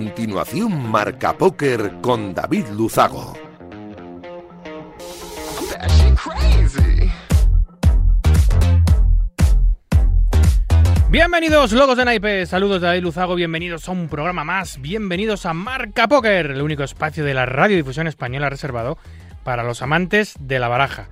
continuación Marca Póker con David Luzago. Bienvenidos, logos de naipe, saludos David Luzago, bienvenidos a un programa más, bienvenidos a Marca Póker, el único espacio de la radiodifusión española reservado para los amantes de la baraja.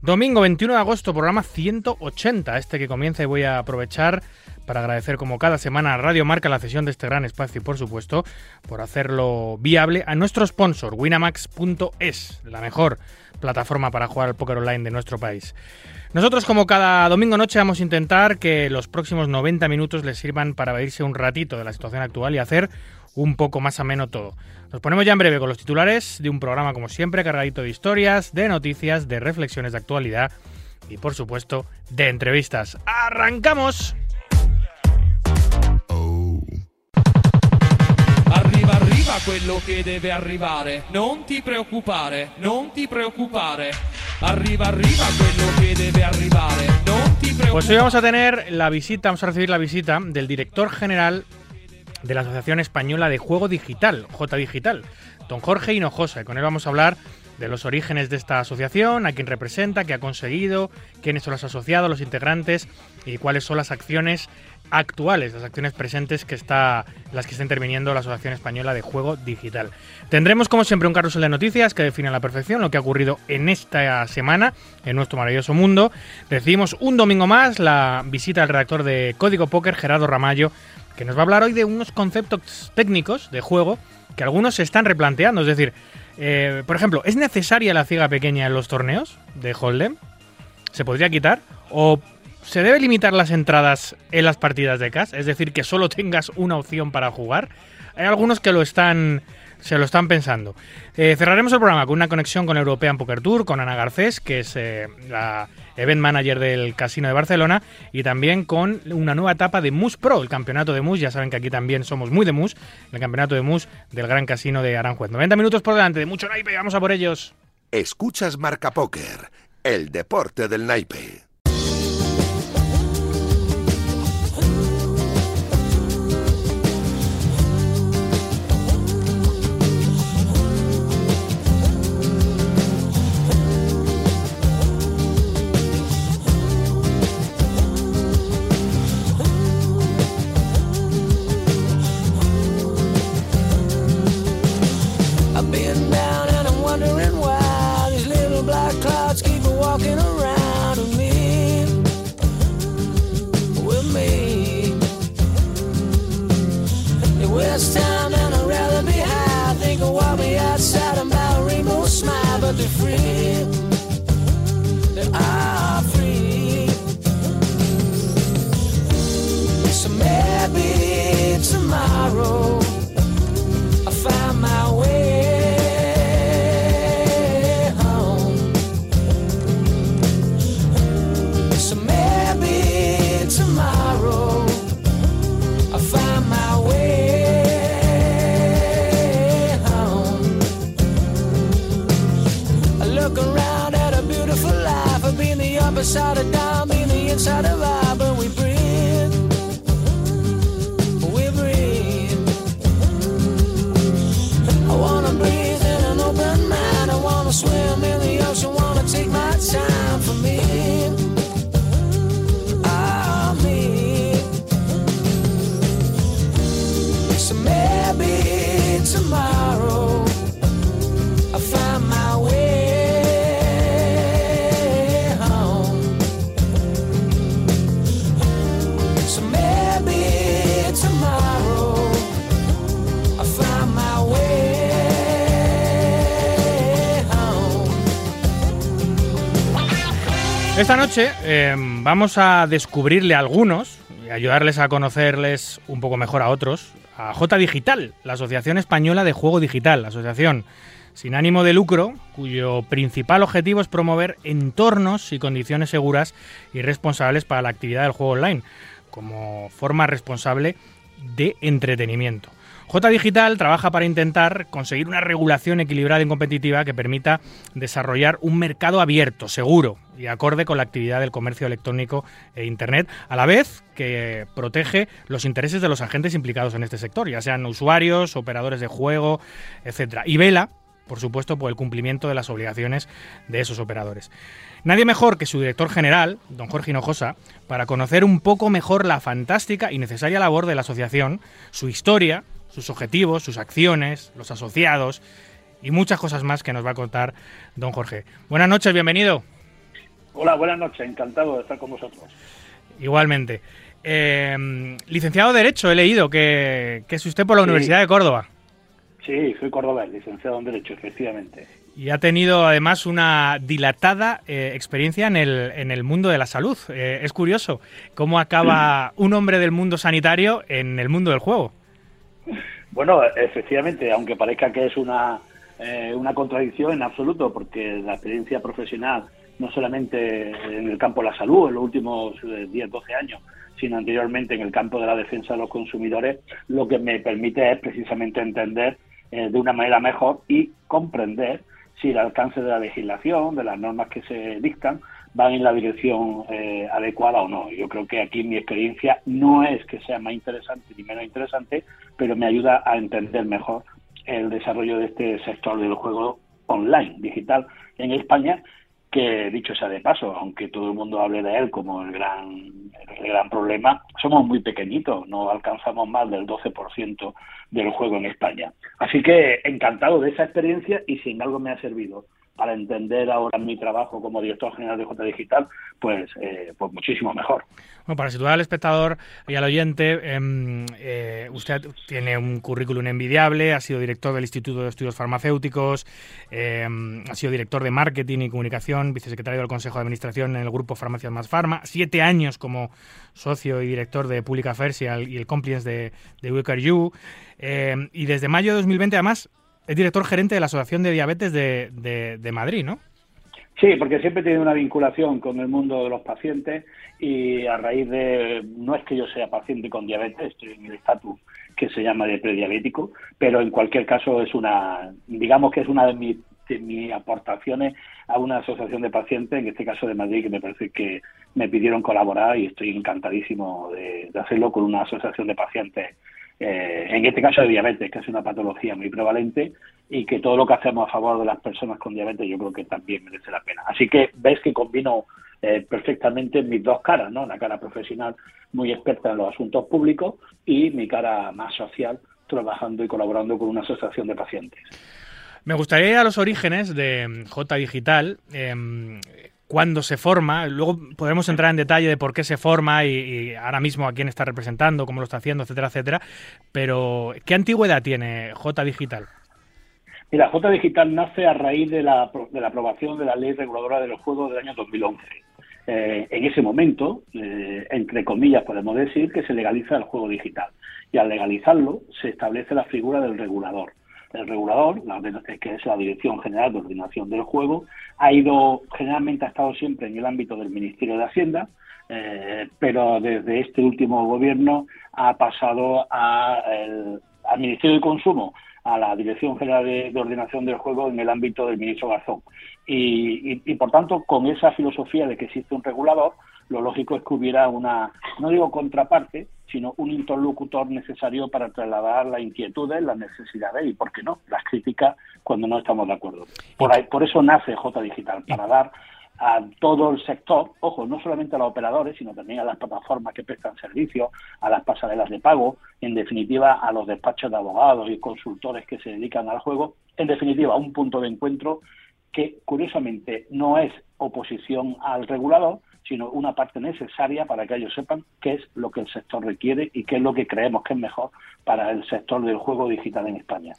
Domingo 21 de agosto, programa 180, este que comienza y voy a aprovechar para agradecer como cada semana a Radio Marca la cesión de este gran espacio y por supuesto por hacerlo viable a nuestro sponsor, winamax.es, la mejor plataforma para jugar al póker online de nuestro país. Nosotros como cada domingo noche vamos a intentar que los próximos 90 minutos les sirvan para irse un ratito de la situación actual y hacer un poco más ameno todo. Nos ponemos ya en breve con los titulares de un programa como siempre cargadito de historias, de noticias, de reflexiones de actualidad y por supuesto de entrevistas. ¡Arrancamos! Arriva, quello che deve arrivare. Non ti preoccupare, non ti preoccupare. Arriva, arriva quello. Pues hoy vamos a tener la visita, vamos a recibir la visita del director general de la Asociación Española de Juego Digital, J Digital, don Jorge Hinojosa. Y con él vamos a hablar de los orígenes de esta asociación, a quién representa, qué ha conseguido, quiénes son los asociados, los integrantes y cuáles son las acciones actuales, las acciones presentes que está, las que está interviniendo la Asociación Española de Juego Digital. Tendremos como siempre un carrusel de noticias que define a la perfección lo que ha ocurrido en esta semana en nuestro maravilloso mundo. Recibimos un domingo más la visita al redactor de Código Póker, Gerardo Ramallo, que nos va a hablar hoy de unos conceptos técnicos de juego que algunos se están replanteando. Es decir, eh, por ejemplo, ¿es necesaria la ciega pequeña en los torneos de Hold'em? ¿Se podría quitar? ¿O se debe limitar las entradas en las partidas de CAS? Es decir, que solo tengas una opción para jugar. Hay algunos que lo están se lo están pensando. Eh, cerraremos el programa con una conexión con European Poker Tour, con Ana Garcés, que es eh, la event manager del Casino de Barcelona, y también con una nueva etapa de Mus Pro, el campeonato de Mus. Ya saben que aquí también somos muy de Mus, el campeonato de Mus del Gran Casino de Aranjuez. 90 minutos por delante, de mucho naipe, vamos a por ellos. Escuchas Marca Póker, el deporte del naipe. Eh, vamos a descubrirle a algunos y ayudarles a conocerles un poco mejor a otros a J Digital, la Asociación Española de Juego Digital, asociación sin ánimo de lucro, cuyo principal objetivo es promover entornos y condiciones seguras y responsables para la actividad del juego online, como forma responsable de entretenimiento. J Digital trabaja para intentar conseguir una regulación equilibrada y competitiva que permita desarrollar un mercado abierto, seguro y acorde con la actividad del comercio electrónico e Internet, a la vez que protege los intereses de los agentes implicados en este sector, ya sean usuarios, operadores de juego, etcétera, y vela por supuesto, por el cumplimiento de las obligaciones de esos operadores. Nadie mejor que su director general, don Jorge Hinojosa, para conocer un poco mejor la fantástica y necesaria labor de la asociación, su historia, sus objetivos, sus acciones, los asociados y muchas cosas más que nos va a contar don Jorge. Buenas noches, bienvenido. Hola, buenas noches, encantado de estar con vosotros. Igualmente. Eh, licenciado de Derecho, he leído que, que es usted por la Sí. Universidad de Córdoba. Sí, soy cordobés, licenciado en Derecho, efectivamente. Y ha tenido además una dilatada eh, experiencia en el, en el mundo de la salud. Eh, es curioso cómo acaba un hombre del mundo sanitario en el mundo del juego. Bueno, efectivamente, aunque parezca que es una, eh, una contradicción en absoluto, porque la experiencia profesional, no solamente en el campo de la salud en los últimos eh, 10, 12 años, sino anteriormente en el campo de la defensa de los consumidores, lo que me permite es precisamente entender eh, de una manera mejor y comprender si el alcance de la legislación, de las normas que se dictan, van en la dirección eh, adecuada o no. Yo creo que aquí mi experiencia no es que sea más interesante ni menos interesante, pero me ayuda a entender mejor el desarrollo de este sector del juego online, digital, en España, que dicho sea de paso, aunque todo el mundo hable de él como el gran, el gran problema, somos muy pequeñitos, no alcanzamos más del 12% del juego en España. Así que encantado de esa experiencia y si en algo me ha servido para entender ahora mi trabajo como director general de J Digital, pues, eh, pues muchísimo mejor. Bueno, para situar al espectador y al oyente, em, eh, usted tiene un currículum envidiable, ha sido director del Instituto de Estudios Farmacéuticos, em, ha sido director de Marketing y Comunicación, vicesecretario del Consejo de Administración en el grupo Farmacias Más Pharma, siete años como socio y director de Public Affairs y el, y compliance de, de em, y desde mayo de 2020 además es director gerente de la Asociación de Diabetes de, de- Madrid, ¿no? Sí, porque siempre he tenido una vinculación con el mundo de los pacientes y a raíz de, no es que yo sea paciente con diabetes, estoy en el estatus que se llama de prediabético, pero en cualquier caso es una, digamos que es una de mis, de mis aportaciones a una asociación de pacientes, en este caso de Madrid, que me parece que me pidieron colaborar y estoy encantadísimo de hacerlo con una asociación de pacientes eh, en este caso de diabetes, que es una patología muy prevalente y que todo lo que hacemos a favor de las personas con diabetes yo creo que también merece la pena. Así que ves que combino eh, perfectamente mis dos caras, ¿no? La cara profesional muy experta en los asuntos públicos y mi cara más social trabajando y colaborando con una asociación de pacientes. Me gustaría ir a los orígenes de J Digital, em, cuándo se forma, luego podremos entrar en detalle de por qué se forma y, y ahora mismo a quién está representando, cómo lo está haciendo, etcétera, etcétera. Pero, ¿qué antigüedad tiene J Digital? Mira, J Digital nace a raíz de la, de la aprobación de la ley reguladora de los juegos del año 2011. Eh, en ese momento, eh, entre comillas, podemos decir que se legaliza el juego digital. Y al legalizarlo, se establece la figura del regulador. El regulador, la que es la Dirección General de Ordenación del Juego, ha ido, generalmente ha estado siempre en el ámbito del Ministerio de Hacienda, eh, pero desde este último gobierno ha pasado a al Ministerio de Consumo, a la Dirección General de, de Ordenación del Juego en el ámbito del ministro Garzón. Y, y- y, por tanto, con esa filosofía de que existe un regulador, lo lógico es que hubiera una, no digo contraparte, sino un interlocutor necesario para trasladar las inquietudes, las necesidades y, ¿por qué no?, las críticas cuando no estamos de acuerdo. Por, ahí- por eso nace J Digital, para dar a todo el sector, ojo, no solamente a los operadores, sino también a las plataformas que prestan servicios, a las pasarelas de pago, en definitiva a los despachos de abogados y consultores que se dedican al juego, en definitiva un punto de encuentro que curiosamente no es oposición al regulador, sino una parte necesaria para que ellos sepan qué es lo que el sector requiere y qué es lo que creemos que es mejor para el sector del juego digital en España.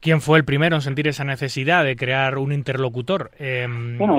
¿Quién fue el primero en sentir esa necesidad de crear un interlocutor? Em, Bueno,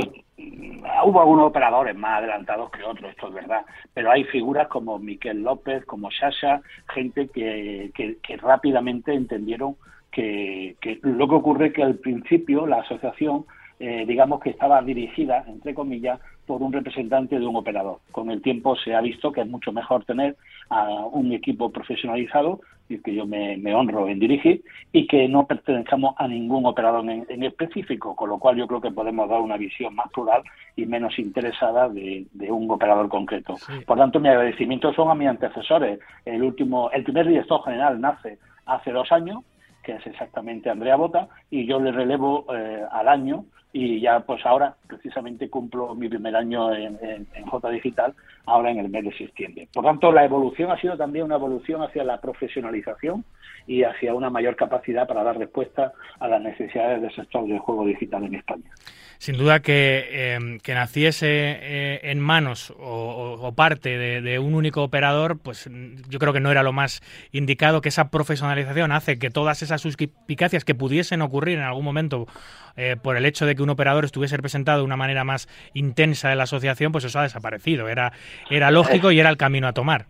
hubo algunos operadores más adelantados que otros, esto es verdad, pero hay figuras como Miquel López, como Sasha, gente que, que, que rápidamente entendieron que, que, lo que ocurre es que al principio la asociación, eh, digamos que estaba dirigida, entre comillas, por un representante de un operador. Con el tiempo se ha visto que es mucho mejor tener a un equipo profesionalizado y que yo me, me honro en dirigir, y que no pertenezcamos a ningún operador en, en específico, con lo cual yo creo que podemos dar una visión más plural y menos interesada de, de un operador concreto. Por tanto, mi agradecimiento son a mis antecesores. El último, el primer director general nace hace dos años, que es exactamente Andrea Bota, y yo le relevo eh, al año y ya pues ahora precisamente cumplo mi primer año en, en, J Digital, ahora en el mes de septiembre. Por tanto, la evolución ha sido también una evolución hacia la profesionalización y hacia una mayor capacidad para dar respuesta a las necesidades del sector del juego digital en España sin duda que, eh, que naciese eh, en manos o, o parte de, de, un único operador, pues yo creo que no era lo más indicado, que esa profesionalización hace que todas esas suspicacias que pudiesen ocurrir en algún momento eh, por el hecho de que un operador estuviese representado de una manera más intensa en la asociación, pues eso ha desaparecido. Era, era lógico y era el camino a tomar.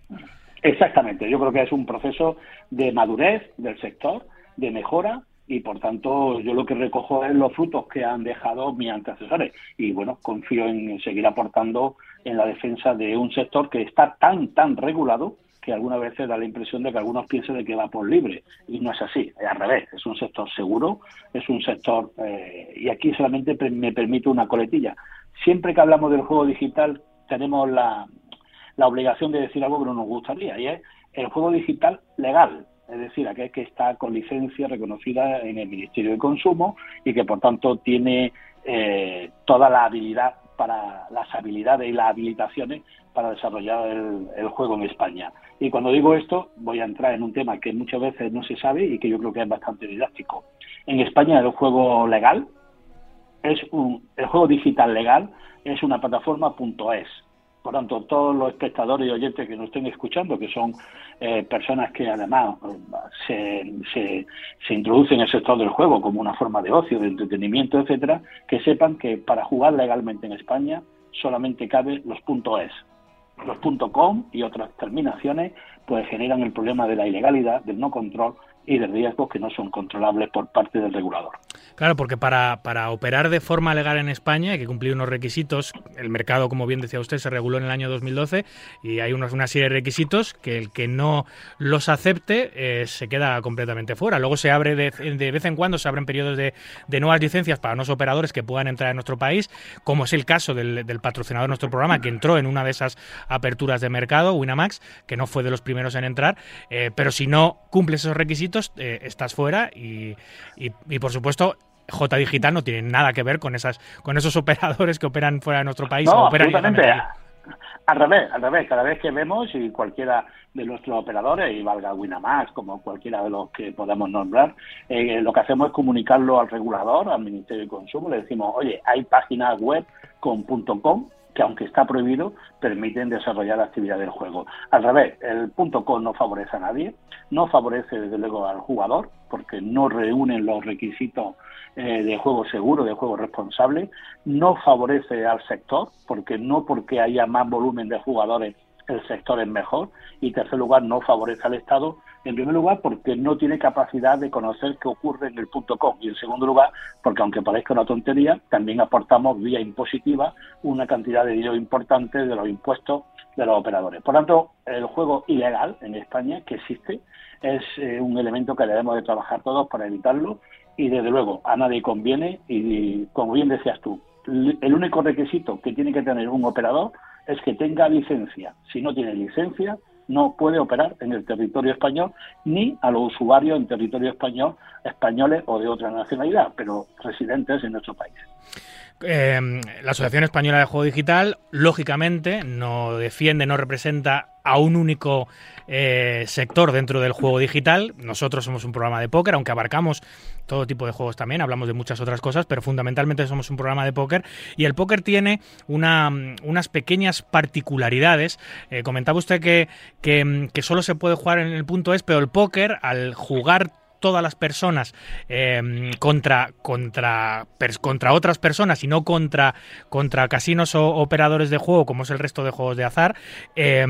Exactamente, yo creo que es un proceso de madurez del sector, de mejora y por tanto yo lo que recojo es los frutos que han dejado mis antecesores. Y bueno, confío en seguir aportando en la defensa de un sector que está tan, tan regulado que algunas veces da la impresión de que algunos piensan de que va por libre. Y no es así, es al revés, es un sector seguro, es un sector, eh, y aquí solamente me permito una coletilla, siempre que hablamos del juego digital tenemos la, la obligación de decir algo que no nos gustaría y es el juego digital legal, es decir, aquel que está con licencia reconocida en el Ministerio de Consumo y que por tanto tiene eh, toda la habilidad para las habilidades y las habilitaciones para desarrollar el, juego en España. Y cuando digo esto, voy a entrar en un tema que muchas veces no se sabe y que yo creo que es bastante didáctico. En España el juego legal es un, el juego digital legal es una plataforma .es, por tanto, todos los espectadores y oyentes que nos estén escuchando, que son eh, personas que además se, se, se, introducen en el sector del juego como una forma de ocio, de entretenimiento, etcétera, que sepan que para jugar legalmente en España solamente cabe los .es. Los .com y otras terminaciones pues generan el problema de la ilegalidad, del no control y de riesgos que no son controlables por parte del regulador. Claro, porque para, para, operar de forma legal en España hay que cumplir unos requisitos. El mercado, como bien decía usted, se reguló en el año 2012 y hay unos, una serie de requisitos que el que no los acepte eh, se queda completamente fuera. Luego se abre de, de vez en cuando, se abren periodos de, de, nuevas licencias para nuevos operadores que puedan entrar en nuestro país, como es el caso del, patrocinador de nuestro programa, que entró en una de esas aperturas de mercado, Winamax, que no fue de los primeros en entrar, eh, pero si no cumples esos requisitos, eh, estás fuera y, y, y, por supuesto J Digital no tiene nada que ver con esas con esos operadores que operan fuera de nuestro país. No, operan absolutamente. Al revés, al revés, cada vez que vemos y cualquiera de nuestros operadores, y valga Winamax como cualquiera de los que podamos nombrar, eh, lo que hacemos es comunicarlo al regulador, al Ministerio de Consumo, le decimos, oye, hay páginas web con .com que aunque está prohibido, permiten desarrollar la actividad del juego. Al revés, el punto .com no favorece a nadie, no favorece desde luego al jugador, porque no reúnen los requisitos eh, de juego seguro, de juego responsable, no favorece al sector, porque no porque haya más volumen de jugadores el sector es mejor y tercer lugar no favorece al Estado. En primer lugar porque no tiene capacidad de conocer qué ocurre en el punto com. Y en segundo lugar porque aunque parezca una tontería también aportamos vía impositiva una cantidad de dinero importante de los impuestos de los operadores. Por tanto, el juego ilegal en España que existe es eh, un elemento que debemos de trabajar todos para evitarlo. Y desde luego a nadie conviene y como bien decías tú, el único requisito que tiene que tener un operador es que tenga licencia. Si no tiene licencia, no puede operar en el territorio español ni a los usuarios en territorio español, españoles o de otra nacionalidad, pero residentes en nuestro país. Eh, la Asociación Española de Juego Digital, lógicamente, no defiende, no representa a un único eh, sector dentro del juego digital. Nosotros somos un programa de póker, aunque abarcamos todo tipo de juegos también, hablamos de muchas otras cosas, pero fundamentalmente somos un programa de póker y el póker tiene una, unas pequeñas particularidades. Eh, comentaba usted que, que, que solo se puede jugar en el punto es, pero el póker, al jugar todas las personas eh, contra, contra, contra otras personas y no contra, contra casinos o operadores de juego, como es el resto de juegos de azar, eh,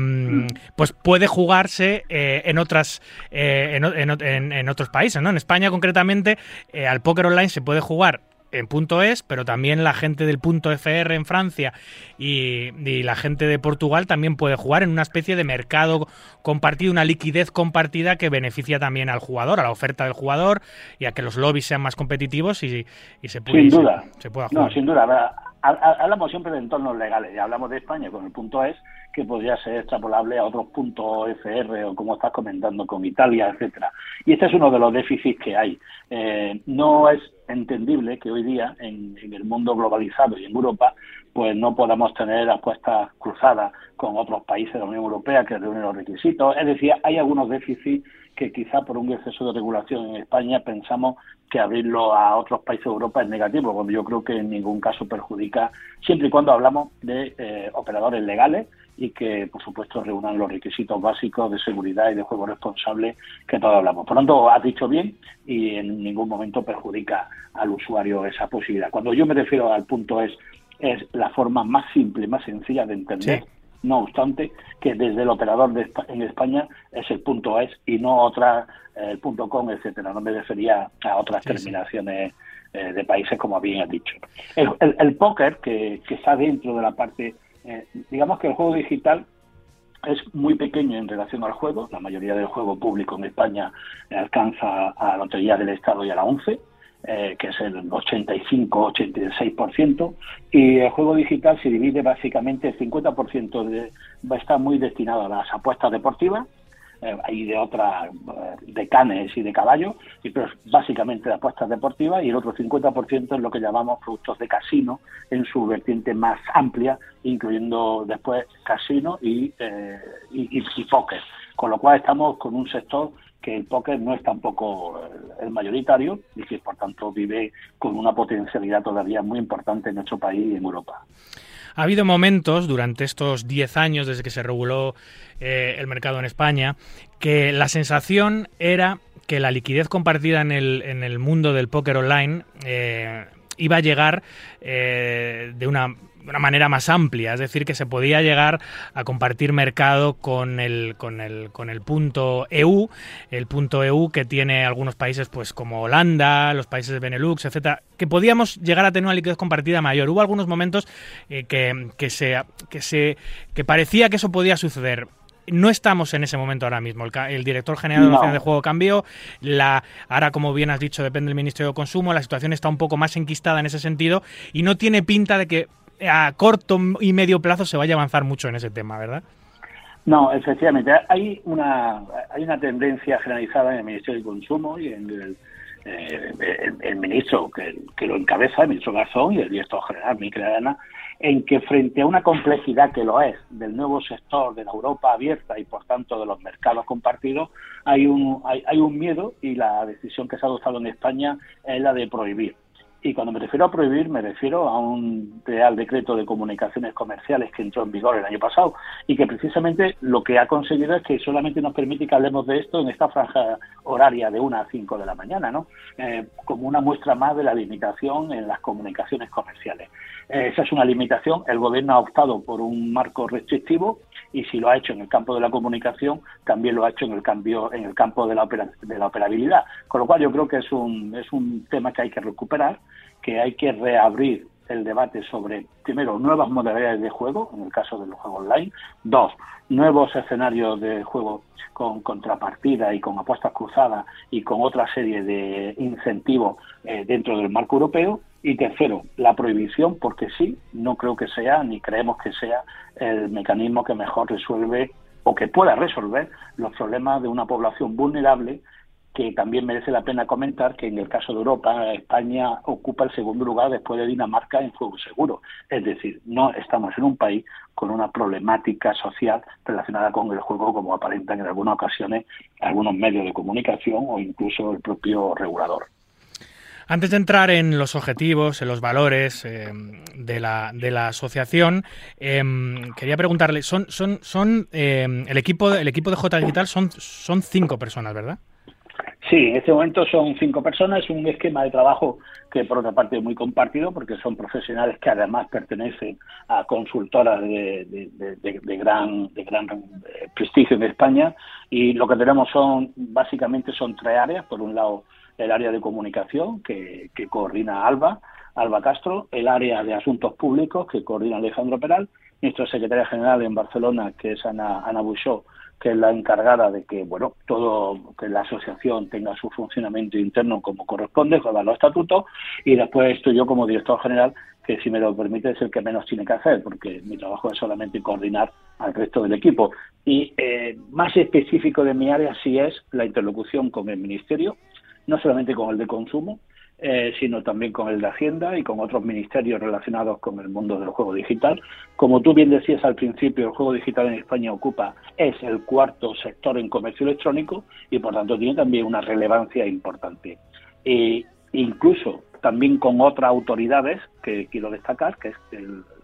pues puede jugarse eh, en otras en, en, en, otros países. ¿no? En España, concretamente, al póker online se puede jugar en punto es, pero también la gente del punto FR en Francia y, y, la gente de Portugal también puede jugar en una especie de mercado compartido, una liquidez compartida que beneficia también al jugador, a la oferta del jugador y a que los lobbies sean más competitivos y, y se, puede, sin duda. Se, se pueda jugar. No, sin duda. Hablamos siempre de entornos legales y hablamos de España con el punto es que podría ser extrapolable a otros puntos FR o como estás comentando con Italia, etcétera. Y este es uno de los déficits que hay. Eh, no es entendible que hoy día en, el mundo globalizado y en Europa pues no podamos tener apuestas cruzadas con otros países de la Unión Europea que reúnen los requisitos. Es decir, hay algunos déficits que quizá por un exceso de regulación en España pensamos que abrirlo a otros países de Europa es negativo, cuando yo creo que en ningún caso perjudica, siempre y cuando hablamos de eh, operadores legales y que, por supuesto, reúnan los requisitos básicos de seguridad y de juego responsable que todos hablamos. Por lo tanto, has dicho bien y en ningún momento perjudica al usuario esa posibilidad. Cuando yo me refiero al punto es, es la forma más simple, más sencilla de entender. Sí no obstante que desde el operador de, en España es el punto es y no otra eh, el punto com etcétera no me refería a otras sí, terminaciones sí. Eh, de países como bien has dicho el, el, el póker que, que, está dentro de la parte eh, digamos que el juego digital es muy pequeño en relación al juego. La mayoría del juego público en España alcanza a la Lotería del Estado y a la ONCE eh, que es el 85-86%, y el juego digital se divide básicamente, el 50% de, va a estar muy destinado a las apuestas deportivas, eh, y de otras, de canes y de caballos, pero básicamente de apuestas deportivas, y el otro 50% es lo que llamamos productos de casino en su vertiente más amplia, incluyendo después casino y, eh, y, y, y póker. Con lo cual estamos con un sector que el póker no es tampoco el mayoritario y que por tanto vive con una potencialidad todavía muy importante en nuestro país y en Europa. Ha habido momentos durante estos 10 años desde que se reguló eh, el mercado en España que la sensación era que la liquidez compartida en el, en el mundo del póker online eh, iba a llegar eh, de una de una manera más amplia, es decir, que se podía llegar a compartir mercado con el, con el, con el punto EU, el punto EU que tiene algunos países pues como Holanda, los países de Benelux, etcétera, que podíamos llegar a tener una liquidez compartida mayor. Hubo algunos momentos eh, que, que, se, que, se, que parecía que eso podía suceder no estamos en ese momento ahora mismo. El, el director general no. de juego cambió. La, ahora, como bien has dicho, depende del Ministerio de Consumo. La situación está un poco más enquistada en ese sentido y no tiene pinta de que a corto y medio plazo se vaya a avanzar mucho en ese tema, ¿verdad? No, efectivamente. Hay una, hay una tendencia generalizada en el Ministerio de Consumo y en el, eh, el, ministro que, que, lo encabeza, el ministro Garzón y el director general, Miquel Arana, en que frente a una complejidad que lo es del nuevo sector de la Europa abierta y por tanto de los mercados compartidos, hay un, hay, hay un miedo y la decisión que se ha adoptado en España es la de prohibir. Y cuando me refiero a prohibir, me refiero a un Real Decreto de Comunicaciones Comerciales que entró en vigor el año pasado y que precisamente lo que ha conseguido es que solamente nos permite que hablemos de esto en esta franja horaria de 1 a 5 de la mañana, ¿no? Eh, como una muestra más de la limitación en las comunicaciones comerciales. Eh, esa es una limitación. El Gobierno ha optado por un marco restrictivo y si lo ha hecho en el campo de la comunicación, también lo ha hecho en el cambio en el campo de la, opera, de la operabilidad. Con lo cual yo creo que es un, es un tema que hay que recuperar, que hay que reabrir el debate sobre, primero, nuevas modalidades de juego, en el caso del juego online, dos, nuevos escenarios de juego con contrapartida y con apuestas cruzadas y con otra serie de incentivos eh, dentro del marco europeo, y tercero, la prohibición, porque sí, no creo que sea, ni creemos que sea el mecanismo que mejor resuelve o que pueda resolver los problemas de una población vulnerable que también merece la pena comentar que en el caso de Europa, España ocupa el segundo lugar después de Dinamarca en juego seguro. Es decir, no estamos en un país con una problemática social relacionada con el juego como aparentan en algunas ocasiones algunos medios de comunicación o incluso el propio regulador. Antes de entrar en los objetivos, en los valores eh, de, la, de, la, asociación, eh, quería preguntarle, son, son, son eh, el equipo el equipo de J Digital son, son cinco personas, ¿verdad? Sí, en este momento son cinco personas, es un esquema de trabajo que por otra parte es muy compartido porque son profesionales que además pertenecen a consultoras de, de, de, de gran, de gran prestigio en España y lo que tenemos son básicamente son tres áreas, por un lado el área de comunicación que, coordina ALBA, Alba Castro, el área de asuntos públicos que coordina Alejandro Peral, nuestra secretaria general en Barcelona, que es Ana, Ana Buchó, que es la encargada de que bueno todo que la asociación tenga su funcionamiento interno como corresponde con los estatutos y después estoy yo como director general que si me lo permite es el que menos tiene que hacer porque mi trabajo es solamente coordinar al resto del equipo. Y eh, más específico de mi área sí es la interlocución con el ministerio no solamente con el de consumo eh, sino también con el de Hacienda y con otros ministerios relacionados con el mundo del juego digital. Como tú bien decías al principio, el juego digital en España ocupa, es el cuarto sector en comercio electrónico y por tanto tiene también una relevancia importante. E incluso también con otras autoridades que quiero destacar, que es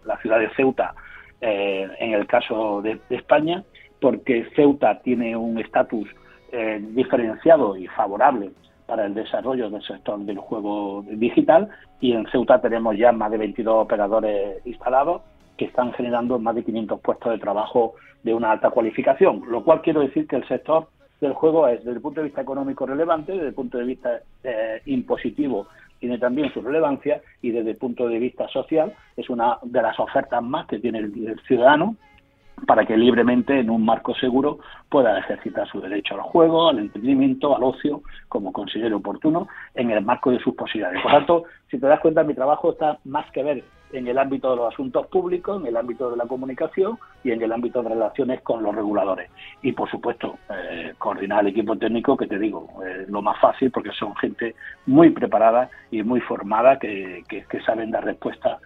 la ciudad de Ceuta eh, en el caso de, España, porque Ceuta tiene un estatus eh, diferenciado y favorable para el desarrollo del sector del juego digital. Y en Ceuta tenemos ya más de 22 operadores instalados que están generando más de 500 puestos de trabajo de una alta cualificación, lo cual quiero decir que el sector del juego es, desde el punto de vista económico, relevante, desde el punto de vista eh, impositivo tiene también su relevancia y desde el punto de vista social es una de las ofertas más que tiene el ciudadano para que libremente, en un marco seguro, pueda ejercitar su derecho al juego, al entretenimiento, al ocio, como considere oportuno, en el marco de sus posibilidades. Por tanto, si te das cuenta, mi trabajo está más que ver en el ámbito de los asuntos públicos, en el ámbito de la comunicación y en el ámbito de relaciones con los reguladores. Y, por supuesto, eh, coordinar el equipo técnico, que te digo, es lo más fácil porque son gente muy preparada y muy formada que, que saben dar respuesta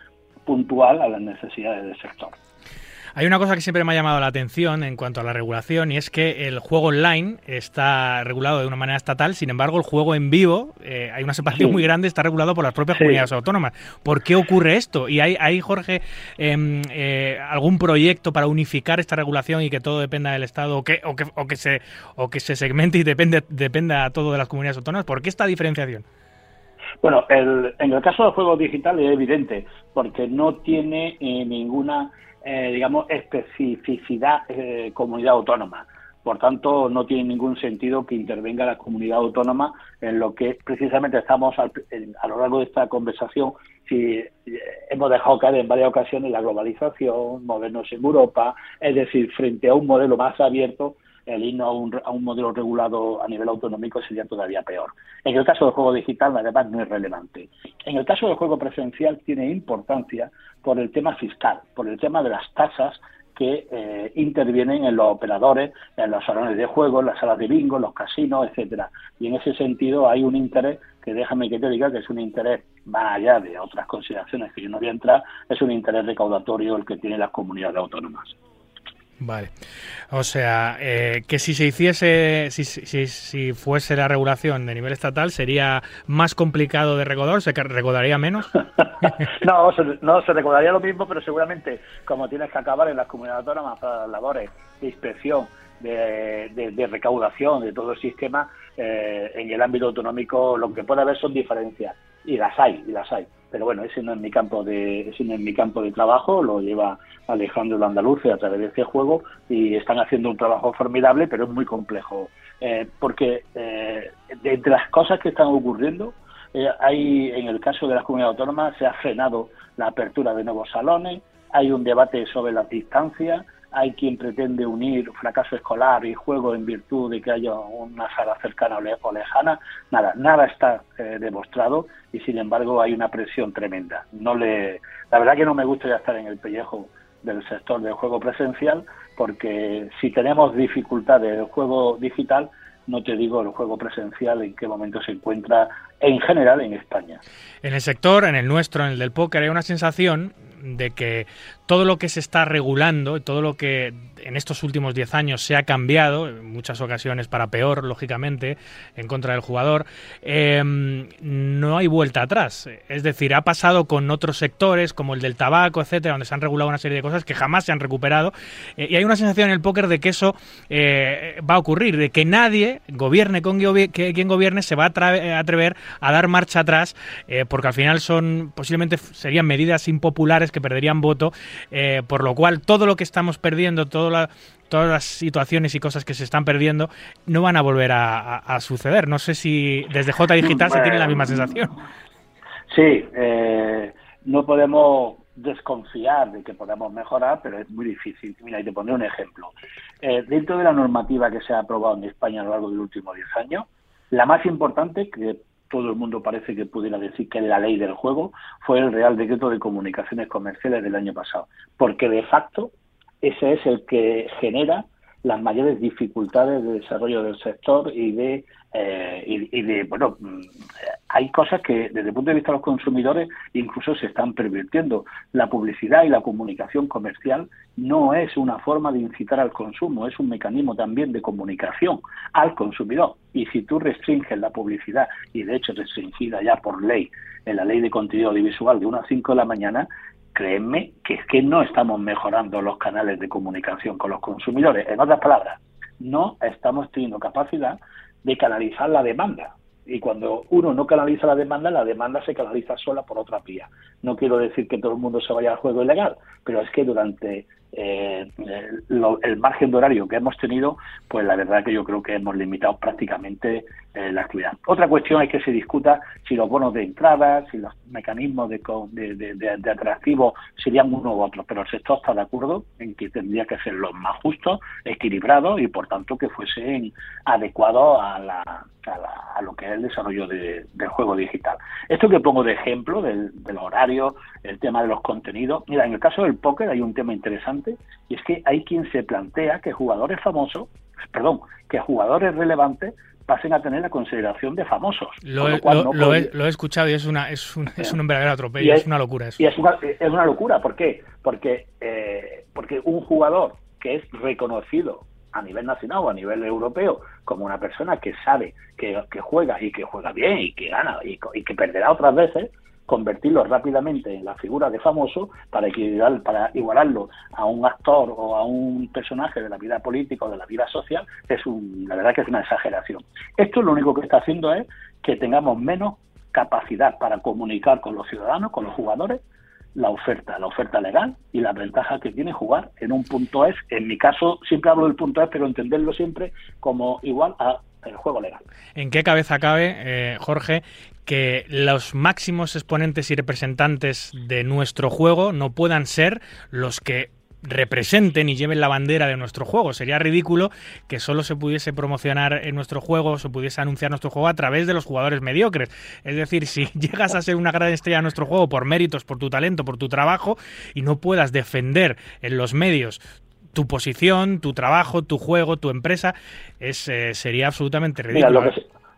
puntual a las necesidades del sector. Hay una cosa que siempre me ha llamado la atención en cuanto a la regulación y es que el juego online está regulado de una manera estatal, sin embargo el juego en vivo, eh, hay una separación muy grande, está regulado por las propias comunidades autónomas. ¿Por qué ocurre esto? ¿Y hay, hay Jorge, em, eh, algún proyecto para unificar esta regulación y que todo dependa del Estado o que, o que, o que, se, o que se segmente y depende, dependa todo de las comunidades autónomas? ¿Por qué esta diferenciación? Bueno, el, en el caso del juego digital es evidente, porque no tiene eh, ninguna eh, digamos, especificidad eh, comunidad autónoma. Por tanto, no tiene ningún sentido que intervenga la comunidad autónoma en lo que precisamente estamos a lo largo de esta conversación. Si eh, hemos dejado caer en varias ocasiones la globalización, movernos en Europa, es decir, frente a un modelo más abierto, el irnos a un, a un modelo regulado a nivel autonómico sería todavía peor. En el caso del juego digital, además, no es relevante. En el caso del juego presencial, tiene importancia por el tema fiscal, por el tema de las tasas que eh, intervienen en los operadores, en los salones de juego, en las salas de bingo, los casinos, etcétera. Y en ese sentido hay un interés que déjame que te diga que es un interés más allá de otras consideraciones que yo no voy a entrar, es un interés recaudatorio el que tienen las comunidades autónomas. Vale. O sea, eh, que si se hiciese, si, si, si, fuese la regulación de nivel estatal, ¿sería más complicado de recaudar? ¿Se recaudaría menos? no, se, no, se recaudaría lo mismo, pero seguramente, como tienes que acabar en las comunidades autónomas para las labores de inspección, de, de, recaudación de todo el sistema, eh, en el ámbito autonómico lo que puede haber son diferencias. Y las hay, y las hay. Pero bueno, ese no es mi campo de ese no es mi campo de trabajo, lo lleva Alejandro Andaluce a través de este juego y están haciendo un trabajo formidable, pero es muy complejo, eh, porque eh, entre las cosas que están ocurriendo, eh, hay en el caso de las comunidades autónomas se ha frenado la apertura de nuevos salones, hay un debate sobre las distancias, hay quien pretende unir fracaso escolar y juego en virtud de que haya una sala cercana o lejana. Nada, nada está eh, demostrado y sin embargo hay una presión tremenda. No le, la verdad que no me gusta ya estar en el pellejo del sector del juego presencial porque si tenemos dificultades del juego digital, no te digo el juego presencial en qué momento se encuentra en general en España. En el sector, en el nuestro, en el del póker, hay una sensación de que todo lo que se está regulando, todo lo que en estos últimos 10 años se ha cambiado, en muchas ocasiones para peor, lógicamente, en contra del jugador, em, no hay vuelta atrás. Es decir, ha pasado con otros sectores, como el del tabaco, etcétera, donde se han regulado una serie de cosas que jamás se han recuperado. Eh, y hay una sensación en el póker de que eso eh, va a ocurrir, de que nadie, gobierne con quien gobierne, se va a atrever a dar marcha atrás, eh, porque al final son, posiblemente serían medidas impopulares que perderían voto eh, por lo cual todo lo que estamos perdiendo, todas las situaciones y cosas que se están perdiendo, no van a volver a, suceder. No sé si desde J Digital se tiene la misma sensación. Sí, eh, no podemos desconfiar de que podamos mejorar, pero es muy difícil. Mira, y te pondré un ejemplo. Eh, dentro de la normativa que se ha aprobado en España a lo largo de los últimos 10 años, la más importante, que todo el mundo parece que pudiera decir que la ley del juego, fue el Real Decreto de Comunicaciones Comerciales del año pasado, porque de facto ese es el que genera las mayores dificultades de desarrollo del sector y de eh, y, de bueno mm, hay cosas que desde el punto de vista de los consumidores incluso se están pervirtiendo. La publicidad y la comunicación comercial no es una forma de incitar al consumo es un mecanismo también de comunicación al consumidor. Y si tú restringes la publicidad y de hecho restringida ya por ley en la ley de contenido audiovisual de 1 a 5 de la mañana créeme que es que no estamos mejorando los canales de comunicación con los consumidores. En otras palabras, no estamos teniendo capacidad de canalizar la demanda. Y cuando uno no canaliza la demanda, la demanda se canaliza sola por otra vía. No quiero decir que todo el mundo se vaya al juego ilegal, pero es que durante eh, el, margen de horario que hemos tenido, pues la verdad que yo creo que hemos limitado prácticamente eh, la actividad. Otra cuestión es que se discuta si los bonos de entrada, si los mecanismos de, de, atractivo serían uno u otro, pero el sector está de acuerdo en que tendría que ser los más justos, equilibrados y por tanto que fuesen adecuados a, la, a, lo que es el desarrollo del juego digital. Esto que pongo de ejemplo del horario, el tema de los contenidos, mira, en el caso del póker hay un tema interesante y es que hay quien se plantea que jugadores famosos, perdón, que jugadores relevantes pasen a tener la consideración de famosos. Lo, he, escuchado y es una es un, es un verdadero atropello, es, una locura eso. Y es una, es una locura, ¿por qué? Porque, eh, porque un jugador que es reconocido a nivel nacional o a nivel europeo como una persona que sabe que, que juega y que juega bien y que gana y, y que perderá otras veces, convertirlo rápidamente en la figura de famoso para, equilibrar, para igualarlo a un actor o a un personaje de la vida política o de la vida social, es un, la verdad que es una exageración. Esto lo único que está haciendo es que tengamos menos capacidad para comunicar con los ciudadanos, con los jugadores, la oferta, la oferta legal y la ventaja que tiene jugar en un punto es, en mi caso siempre hablo del punto es, pero entenderlo siempre como igual a el juego legal. ¿En qué cabeza cabe, eh, Jorge, que los máximos exponentes y representantes de nuestro juego no puedan ser los que representen y lleven la bandera de nuestro juego. Sería ridículo que solo se pudiese promocionar en nuestro juego, se pudiese anunciar nuestro juego a través de los jugadores mediocres. Es decir, si llegas a ser una gran estrella en nuestro juego por méritos, por tu talento, por tu trabajo y no puedas defender en los medios tu posición, tu trabajo, tu juego, tu empresa, es, eh, sería absolutamente ridículo.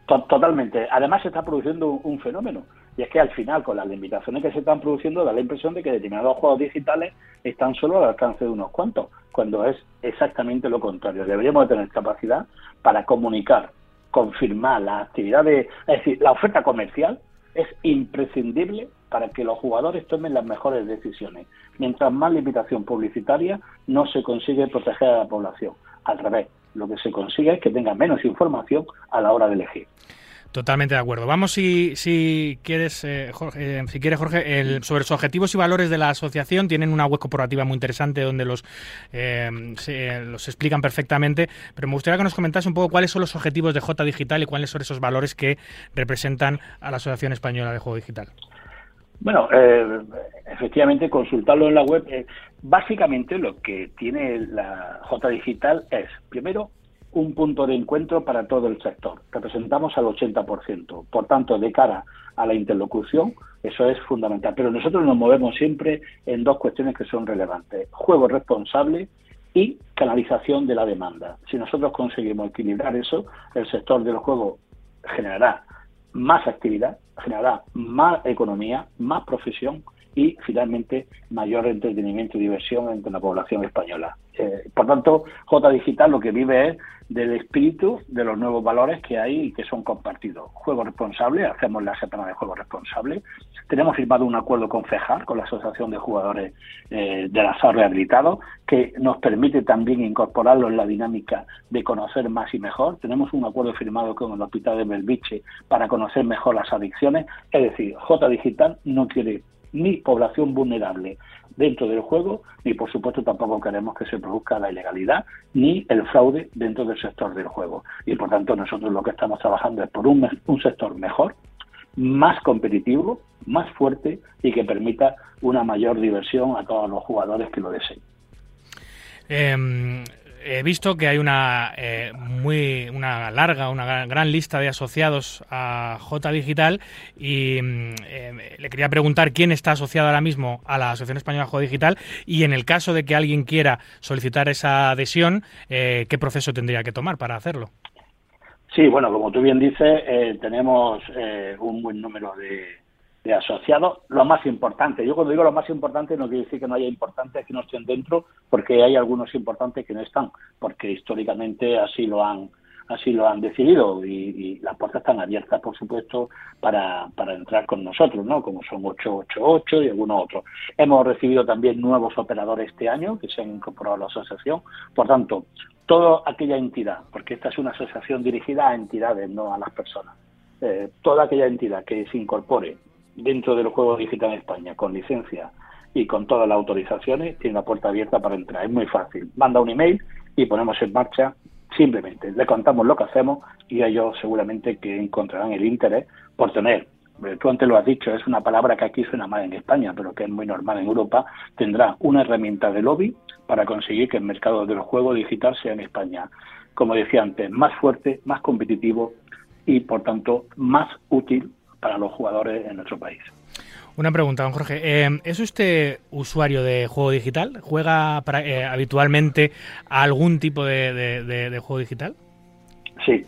totalmente. Además se está produciendo un, fenómeno y es que al final con las limitaciones que se están produciendo da la impresión de que determinados juegos digitales están solo al alcance de unos cuantos, cuando es exactamente lo contrario. Deberíamos tener capacidad para comunicar, confirmar la actividad de, es decir, la oferta comercial es imprescindible para que los jugadores tomen las mejores decisiones. Mientras más limitación publicitaria, no se consigue proteger a la población. Al revés, lo que se consigue es que tenga menos información a la hora de elegir. Totalmente de acuerdo. Vamos, si, quieres, eh, Jorge, eh, si quieres, Jorge, el, sobre los objetivos y valores de la asociación. Tienen una web corporativa muy interesante donde los, eh, los explican perfectamente. Pero me gustaría que nos comentase un poco cuáles son los objetivos de J Digital y cuáles son esos valores que representan a la Asociación Española de Juego Digital. Bueno, efectivamente, consultarlo en la web. básicamente, lo que tiene la J Digital es, primero, un punto de encuentro para todo el sector. Representamos al 80%. Por tanto, de cara a la interlocución, eso es fundamental. Pero nosotros nos movemos siempre en dos cuestiones que son relevantes. Juego responsable y canalización de la demanda. Si nosotros conseguimos equilibrar eso, el sector del juego generará más actividad, generará más economía, más profesión y finalmente mayor entretenimiento y diversión entre la población española. Eh, por tanto, J Digital lo que vive es del espíritu de los nuevos valores que hay y que son compartidos. Juego responsable, hacemos la semana de juego responsable. Tenemos firmado un acuerdo con FEJAR, con la Asociación de Jugadores eh, de la SAR Rehabilitados, que nos permite también incorporarlo en la dinámica de conocer más y mejor. Tenemos un acuerdo firmado con el Hospital de Belviche para conocer mejor las adicciones. Es decir, J Digital no quiere ni población vulnerable dentro del juego, ni por supuesto tampoco queremos que se produzca la ilegalidad ni el fraude dentro del sector del juego. Y por tanto nosotros lo que estamos trabajando es por un, sector mejor, más competitivo más fuerte y que permita una mayor diversión a todos los jugadores que lo deseen. Em, he visto que hay una eh, muy una larga, una gran, lista de asociados a J Digital y mm, eh, le quería preguntar quién está asociado ahora mismo a la Asociación Española J Digital y en el caso de que alguien quiera solicitar esa adhesión, eh, ¿qué proceso tendría que tomar para hacerlo? Sí, bueno, como tú bien dices, tenemos un buen número de, de asociados, lo más importante. Yo cuando digo lo más importante no quiere decir que no haya importantes que no estén dentro, porque hay algunos importantes que no están, porque históricamente así lo han así lo han decidido y, las puertas están abiertas, por supuesto, para, para entrar con nosotros, ¿no? Como son 888 y algunos otros. Hemos recibido también nuevos operadores este año que se han incorporado a la asociación. Por tanto, toda aquella entidad, porque esta es una asociación dirigida a entidades, no a las personas. Eh, toda aquella entidad que se incorpore dentro del juego digital en España, con licencia y con todas las autorizaciones, tiene la puerta abierta para entrar. Es muy fácil. Manda un email y ponemos en marcha simplemente. Le contamos lo que hacemos y ellos seguramente que encontrarán el interés por tener eh, tú antes lo has dicho, es una palabra que aquí suena mal en España, pero que es muy normal en Europa, tendrá una herramienta de lobby para conseguir que el mercado del juego digital sea en España, como decía antes, más fuerte, más competitivo y, por tanto, más útil para los jugadores en nuestro país. Una pregunta, don Jorge. Eh, ¿Es usted usuario de juego digital? ¿Juega eh, habitualmente a algún tipo de, juego digital? Sí.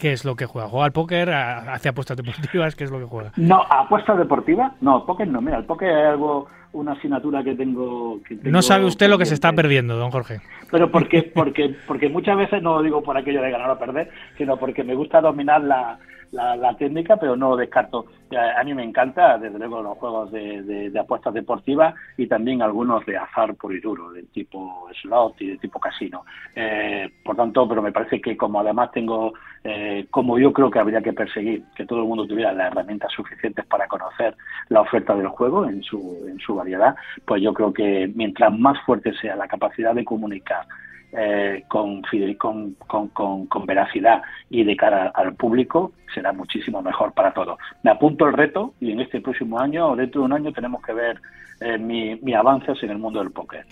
¿Qué es lo que juega? ¿Juega al póker? ¿Hace apuestas deportivas? ¿Qué es lo que juega? No, apuestas deportivas. No, póker no. Mira, el póker es algo, una asignatura que tengo, que No sabe usted lo que se está perdiendo, don Jorge. Pero porque, porque, porque muchas veces no lo digo por aquello de ganar o perder, sino porque me gusta dominar la, la, técnica, pero no descarto. A, mí me encanta, desde luego, los juegos de, apuestas deportivas y también algunos de azar puro y duro, de tipo slot y de tipo casino. Eh, por tanto, pero me parece que como además tengo, eh, como yo creo que habría que perseguir, que todo el mundo tuviera las herramientas suficientes para conocer la oferta del juego en su, en su variedad, pues yo creo que mientras más fuerte sea la capacidad de comunicar, eh, con, con, con, con, veracidad y de cara al público, será muchísimo mejor para todos. Me apunto el reto y en este próximo año o dentro de un año tenemos que ver eh, mi, mi, avances en el mundo del póker.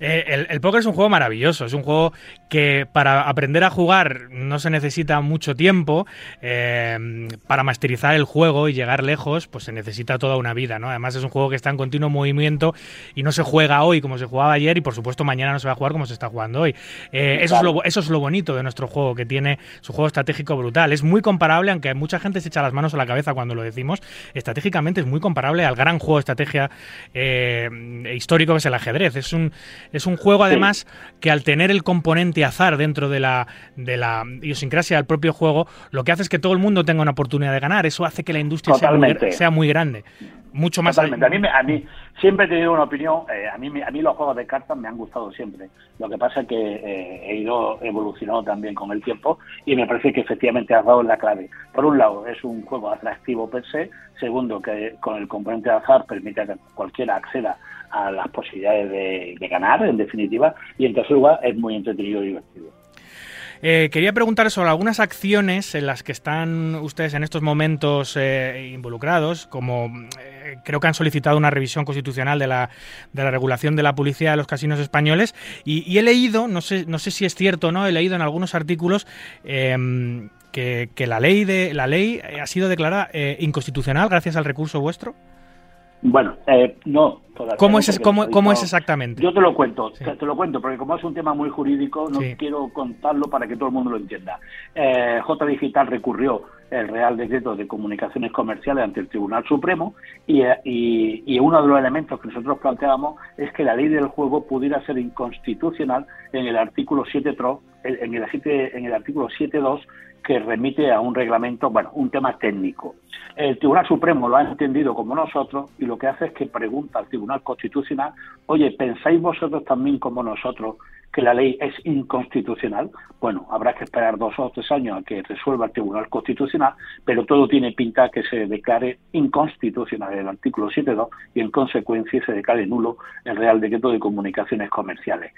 Eh, el, póker es un juego maravilloso, es un juego que para aprender a jugar no se necesita mucho tiempo, eh, para masterizar el juego y llegar lejos, pues se necesita toda una vida, ¿no? Además es un juego que está en continuo movimiento y no se juega hoy como se jugaba ayer y por supuesto mañana no se va a jugar como se está jugando hoy. Eso, es lo, eso es lo bonito de nuestro juego, que tiene su juego estratégico brutal. Es muy comparable, aunque mucha gente se echa las manos a la cabeza cuando lo decimos, estratégicamente es muy comparable al gran juego de estrategia. Eh, histórico que es el ajedrez. Es un, es un juego, además, que al tener el componente azar dentro de la, de la idiosincrasia del propio juego, lo que hace es que todo el mundo tenga una oportunidad de ganar. Eso hace que la industria sea muy, sea muy, grande mucho más. Totalmente. A mí, a mí siempre he tenido una opinión. Eh, a mí, a mí los juegos de cartas me han gustado siempre. Lo que pasa es que eh, he ido evolucionando también con el tiempo y me parece que efectivamente has dado la clave. Por un lado, es un juego atractivo per se. Segundo, que con el componente de azar permite que cualquiera acceda a las posibilidades de, de ganar, en definitiva. Y en tercer lugar, es muy entretenido y divertido. Eh, quería preguntar sobre algunas acciones en las que están ustedes en estos momentos eh, involucrados, como eh, creo que han solicitado una revisión constitucional de la, de la regulación de la publicidad de los casinos españoles, y, he leído, no sé, no sé si es cierto o no, he leído en algunos artículos em, que, que, la ley de la ley ha sido declarada inconstitucional gracias al recurso vuestro. Bueno, eh, no. ¿Cómo, es, cómo, cómo es exactamente? Yo te lo cuento, te, lo cuento, porque como es un tema muy jurídico, no quiero contarlo para que todo el mundo lo entienda. Eh, J Digital recurrió el Real Decreto de Comunicaciones Comerciales ante el Tribunal Supremo y, y, uno de los elementos que nosotros planteábamos es que la ley del juego pudiera ser inconstitucional en el artículo 7 en el, en el artículo 7.2 que remite a un reglamento, bueno, un tema técnico. El Tribunal Supremo lo ha entendido como nosotros y lo que hace es que pregunta al Tribunal Constitucional, oye, ¿pensáis vosotros también como nosotros que la ley es inconstitucional, bueno, habrá que esperar dos o tres años a que resuelva el Tribunal Constitucional, pero todo tiene pinta que se declare inconstitucional el artículo 7.2 y en consecuencia se declare nulo el Real Decreto de Comunicaciones Comerciales.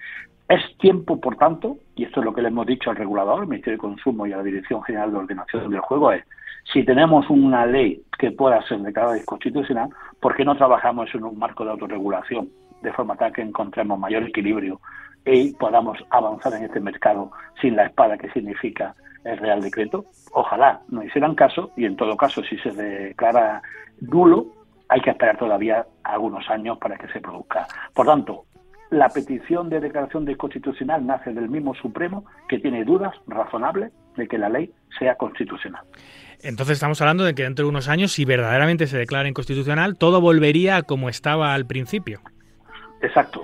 Es tiempo, por tanto, y esto es lo que le hemos dicho al regulador, al Ministerio de Consumo y a la Dirección General de Ordenación del Juego, es si tenemos una ley que pueda ser declarada inconstitucional, ¿por qué no trabajamos en un marco de autorregulación de forma tal que encontremos mayor equilibrio y podamos avanzar en este mercado sin la espada que significa el Real Decreto? Ojalá no hicieran caso y en todo caso si se declara nulo hay que esperar todavía algunos años para que se produzca. Por tanto, la petición de declaración de constitucional nace del mismo Supremo que tiene dudas razonables de que la ley sea constitucional. Entonces estamos hablando de que dentro de unos años, si verdaderamente se declara inconstitucional, todo volvería a como estaba al principio. Exacto.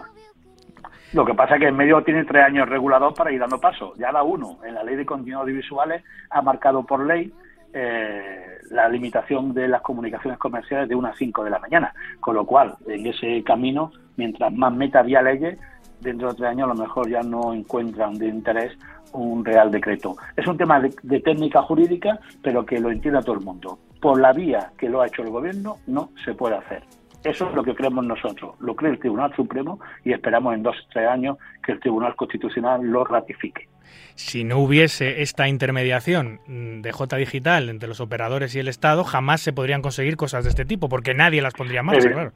Lo que pasa es que en medio tiene tres años regulador para ir dando paso. Ya da uno. En la ley de contenidos audiovisuales ha marcado por ley eh, la limitación de las comunicaciones comerciales de 1 a 5 de la mañana. Con lo cual, en ese camino, mientras más meta vía leyes, dentro de tres años a lo mejor ya no encuentran de interés un real decreto. Es un tema de, de, técnica jurídica, pero que lo entienda todo el mundo. Por la vía que lo ha hecho el gobierno, no se puede hacer. Eso es lo que creemos nosotros, lo cree el Tribunal Supremo y esperamos en dos o tres años que el Tribunal Constitucional lo ratifique. Si no hubiese esta intermediación de J Digital entre los operadores y el Estado, jamás se podrían conseguir cosas de este tipo, porque nadie las pondría en marcha, Eh, claro.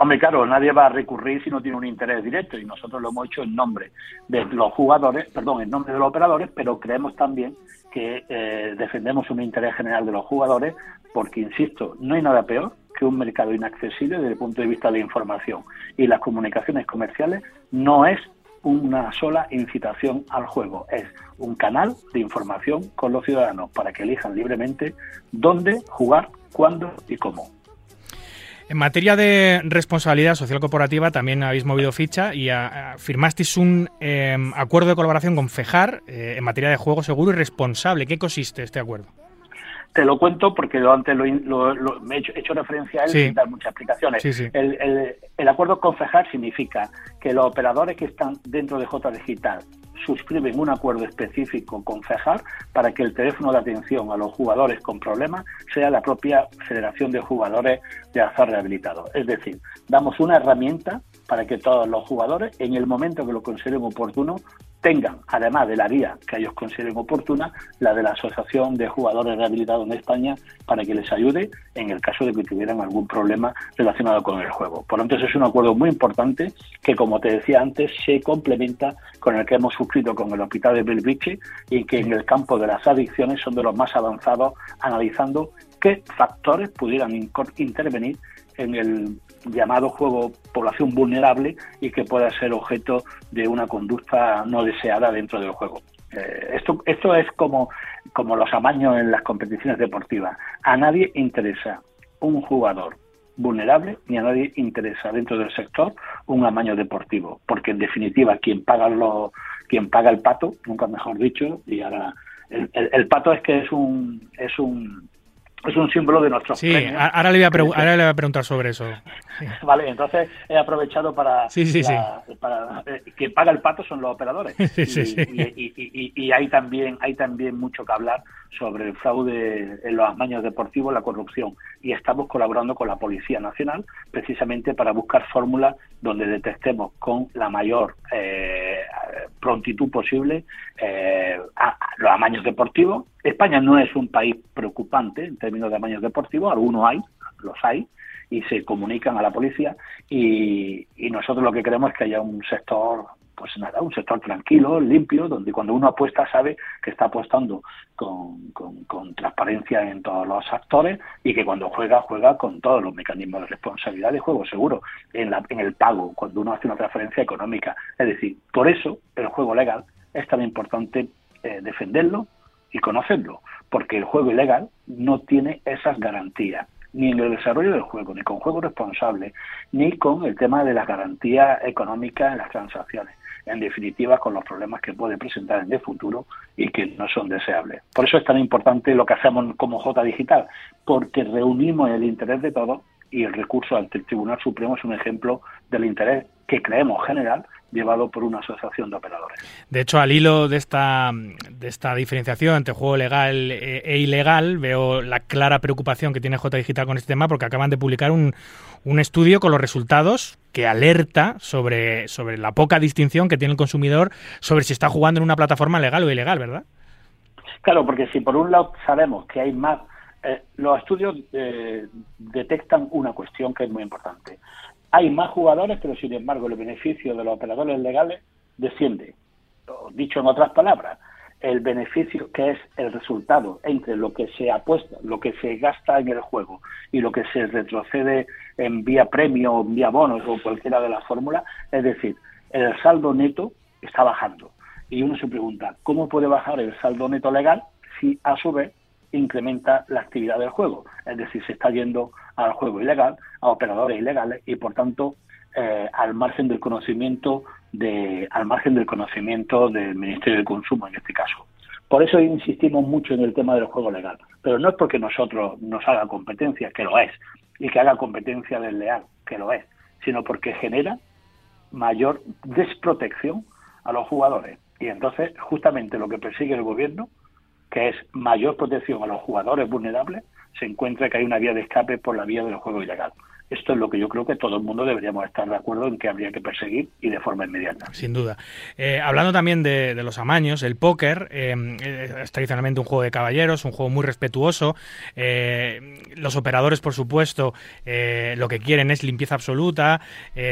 Hombre, claro, nadie va a recurrir si no tiene un interés directo y nosotros lo hemos hecho en nombre de los jugadores, perdón, en nombre de los operadores, pero creemos también que eh, defendemos un interés general de los jugadores porque, insisto, no hay nada peor que un mercado inaccesible desde el punto de vista de información y las comunicaciones comerciales no es una sola incitación al juego, es un canal de información con los ciudadanos para que elijan libremente dónde jugar, cuándo y cómo. En materia de responsabilidad social corporativa también habéis movido ficha y firmasteis un eh, acuerdo de colaboración con FEJAR eh, en materia de juego seguro y responsable. ¿Qué consiste este acuerdo? Te lo cuento porque lo, antes lo, lo, lo me he, hecho, he, hecho, referencia a él sí. sin dar muchas explicaciones. Sí, sí. El, el, el, acuerdo con FEJAR significa que los operadores que están dentro de J Digital suscriben un acuerdo específico con FEJAR para que el teléfono de atención a los jugadores con problemas sea la propia Federación de Jugadores de Azar Rehabilitados. Es decir, damos una herramienta para que todos los jugadores, en el momento que lo consideren oportuno, tengan, además de la vía que ellos consideren oportuna, la de la Asociación de Jugadores Rehabilitados en España para que les ayude en el caso de que tuvieran algún problema relacionado con el juego. Por lo tanto, es un acuerdo muy importante que, como te decía antes, se complementa con el que hemos suscrito con el Hospital de Belviche y que en el campo de las adicciones son de los más avanzados analizando qué factores pudieran intervenir en el llamado juego población vulnerable y que pueda ser objeto de una conducta no deseada dentro del juego. Eh, esto, esto es como, como los amaños en las competiciones deportivas. A nadie interesa un jugador vulnerable ni a nadie interesa dentro del sector un amaño deportivo, porque en definitiva quien paga lo, quien paga el pato, nunca mejor dicho, y ahora el, el, el pato es que es un es un es un símbolo de nuestros sí, premios. ahora le, voy a ahora le voy a preguntar sobre eso. Sí. Vale, entonces he aprovechado para, sí, sí, la, para eh, que paga el pato son los operadores sí, y, y, y, y, hay también hay también mucho que hablar sobre el fraude en los amaños deportivos, la corrupción y estamos colaborando con la Policía Nacional precisamente para buscar fórmulas donde detectemos con la mayor eh, prontitud posible eh, los amaños deportivos. España no es un país preocupante en términos de amaños deportivos, algunos hay, los hay, y se comunican a la policía y, y, nosotros lo que queremos es que haya un sector pues nada, un sector tranquilo, limpio, donde cuando uno apuesta sabe que está apostando con, con, transparencia en todos los actores y que cuando juega, juega con todos los mecanismos de responsabilidad de juego seguro, en, la, en el pago, cuando uno hace una transferencia económica. Es decir, por eso el juego legal es tan importante eh, defenderlo y conocerlo, porque el juego ilegal no tiene esas garantías ni en el desarrollo del juego, ni con juego responsable, ni con el tema de las garantías económicas en las transacciones. En definitiva, con los problemas que puede presentar en el futuro y que no son deseables. Por eso es tan importante lo que hacemos como J Digital, porque reunimos el interés de todos y el recurso ante el Tribunal Supremo es un ejemplo del interés que creemos general llevado por una asociación de operadores. De hecho, al hilo de esta, de esta diferenciación entre juego legal e, e ilegal, veo la clara preocupación que tiene J Digital con este tema porque acaban de publicar un, un estudio con los resultados que alerta sobre, sobre la poca distinción que tiene el consumidor sobre si está jugando en una plataforma legal o ilegal, ¿verdad? Claro, porque si por un lado sabemos que hay más, eh, los estudios eh, detectan una cuestión que es muy importante. Hay más jugadores, pero sin embargo el beneficio de los operadores legales desciende. Dicho en otras palabras, el beneficio que es el resultado entre lo que se apuesta, lo que se gasta en el juego y lo que se retrocede en vía premio o vía bonos o cualquiera de las fórmulas, es decir, el saldo neto está bajando. Y uno se pregunta, ¿cómo puede bajar el saldo neto legal si a su vez incrementa la actividad del juego? Es decir, se está yendo al juego ilegal, a operadores ilegales y por tanto eh, al margen del conocimiento de, al margen del conocimiento del Ministerio de Consumo en este caso. Por eso insistimos mucho en el tema del juego legal, pero no es porque nosotros nos haga competencia, que lo es, y que haga competencia desleal, que lo es, sino porque genera mayor desprotección a los jugadores. Y entonces, justamente lo que persigue el gobierno, que es mayor protección a los jugadores vulnerables, se encuentra que hay una vía de escape por la vía del juego ilegal. Esto es lo que yo creo que todo el mundo deberíamos estar de acuerdo en que habría que perseguir y de forma inmediata. Sin duda. Eh, hablando también de, los amaños, el póker eh, es tradicionalmente un juego de caballeros, un juego muy respetuoso. Eh, los operadores, por supuesto, lo que quieren es limpieza absoluta,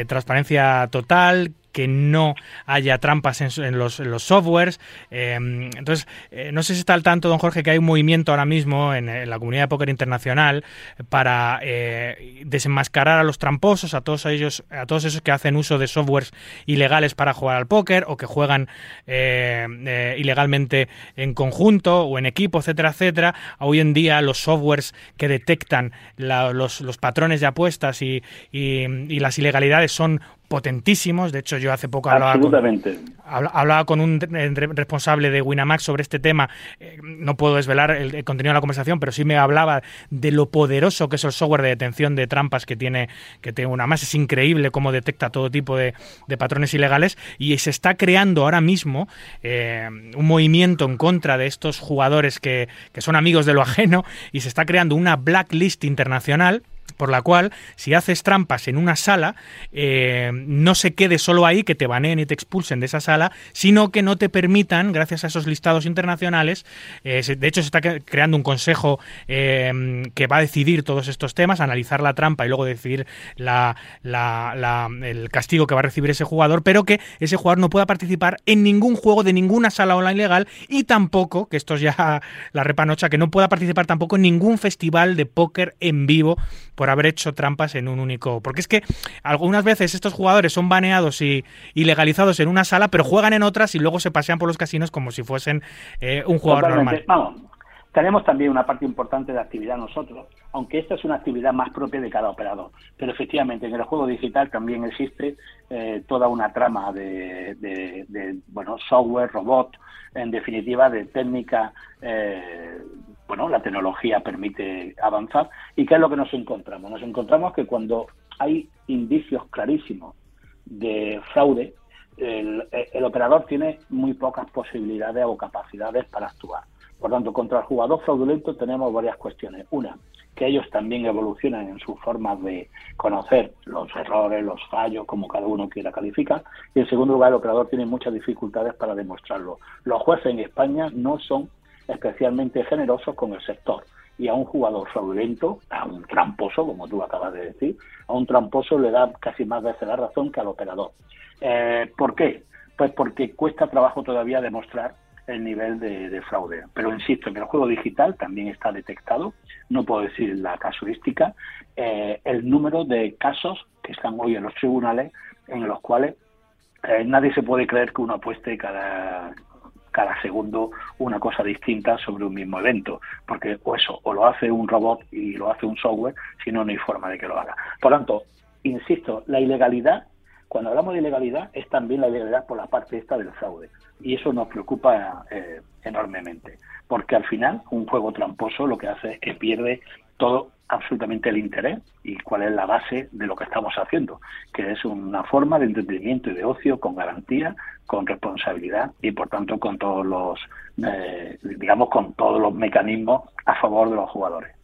transparencia total, que no haya trampas en, los, softwares. Em, entonces, eh, no sé si está al tanto, don Jorge, que hay un movimiento ahora mismo en, la comunidad de póker internacional para eh, desenmascarar a los tramposos, a todos ellos, a todos esos que hacen uso de softwares ilegales para jugar al póker o que juegan eh, ilegalmente en conjunto o en equipo, etcétera, etcétera. Hoy en día los softwares que detectan los, patrones de apuestas y las ilegalidades son potentísimos. De hecho, yo hace poco hablaba con, hablaba con un responsable de Winamax sobre este tema. Eh, no puedo desvelar el, contenido de la conversación, pero sí me hablaba de lo poderoso que es el software de detención de trampas que tiene, que tiene Winamax. Es increíble cómo detecta todo tipo de, patrones ilegales y se está creando ahora mismo eh, un movimiento en contra de estos jugadores que, que son amigos de lo ajeno y se está creando una blacklist internacional por la cual si haces trampas en una sala, eh, no se quede solo ahí, que te baneen y te expulsen de esa sala, sino que no te permitan, gracias a esos listados internacionales, eh, de hecho se está creando un consejo eh, que va a decidir todos estos temas, analizar la trampa y luego decidir el castigo que va a recibir ese jugador, pero que ese jugador no pueda participar en ningún juego de ninguna sala online legal y tampoco, que esto es ya la repanocha, que no pueda participar tampoco en ningún festival de póker en vivo por haber hecho trampas en un único. Porque es que algunas veces estos jugadores son baneados y, legalizados en una sala, pero juegan en otras y luego se pasean por los casinos como si fuesen eh, un jugador normal. Vamos, tenemos también una parte importante de actividad nosotros, aunque esta es una actividad más propia de cada operador. Pero efectivamente, en el juego digital también existe eh, toda una trama de, de, bueno, software, robot, en definitiva, de técnica eh, bueno, la tecnología permite avanzar. ¿Y qué es lo que nos encontramos? Nos encontramos que cuando hay indicios clarísimos de fraude, el, operador tiene muy pocas posibilidades o capacidades para actuar. Por tanto, contra el jugador fraudulento tenemos varias cuestiones. Una, que ellos también evolucionan en sus formas de conocer los errores, los fallos, como cada uno quiera calificar. Y en segundo lugar, el operador tiene muchas dificultades para demostrarlo. Los jueces en España no son especialmente generosos con el sector. Y a un jugador fraudulento, a un tramposo, como tú acabas de decir, a un tramposo le da casi más veces la razón que al operador. Eh, ¿Por qué? Pues porque cuesta trabajo todavía demostrar el nivel de, fraude. Pero insisto, en el juego digital también está detectado, no puedo decir la casuística, eh, el número de casos que están hoy en los tribunales en los cuales eh, nadie se puede creer que uno apueste cada, cada segundo una cosa distinta sobre un mismo evento, porque o eso, o lo hace un robot y lo hace un software, si no, no hay forma de que lo haga. Por tanto, insisto, la ilegalidad, cuando hablamos de ilegalidad, es también la ilegalidad por la parte esta del fraude. Y eso nos preocupa eh, enormemente, porque al final un juego tramposo lo que hace es que pierde todo absolutamente el interés y cuál es la base de lo que estamos haciendo, que es una forma de entretenimiento y de ocio con garantía, con responsabilidad y por tanto con todos los, eh, digamos, con todos los mecanismos a favor de los jugadores.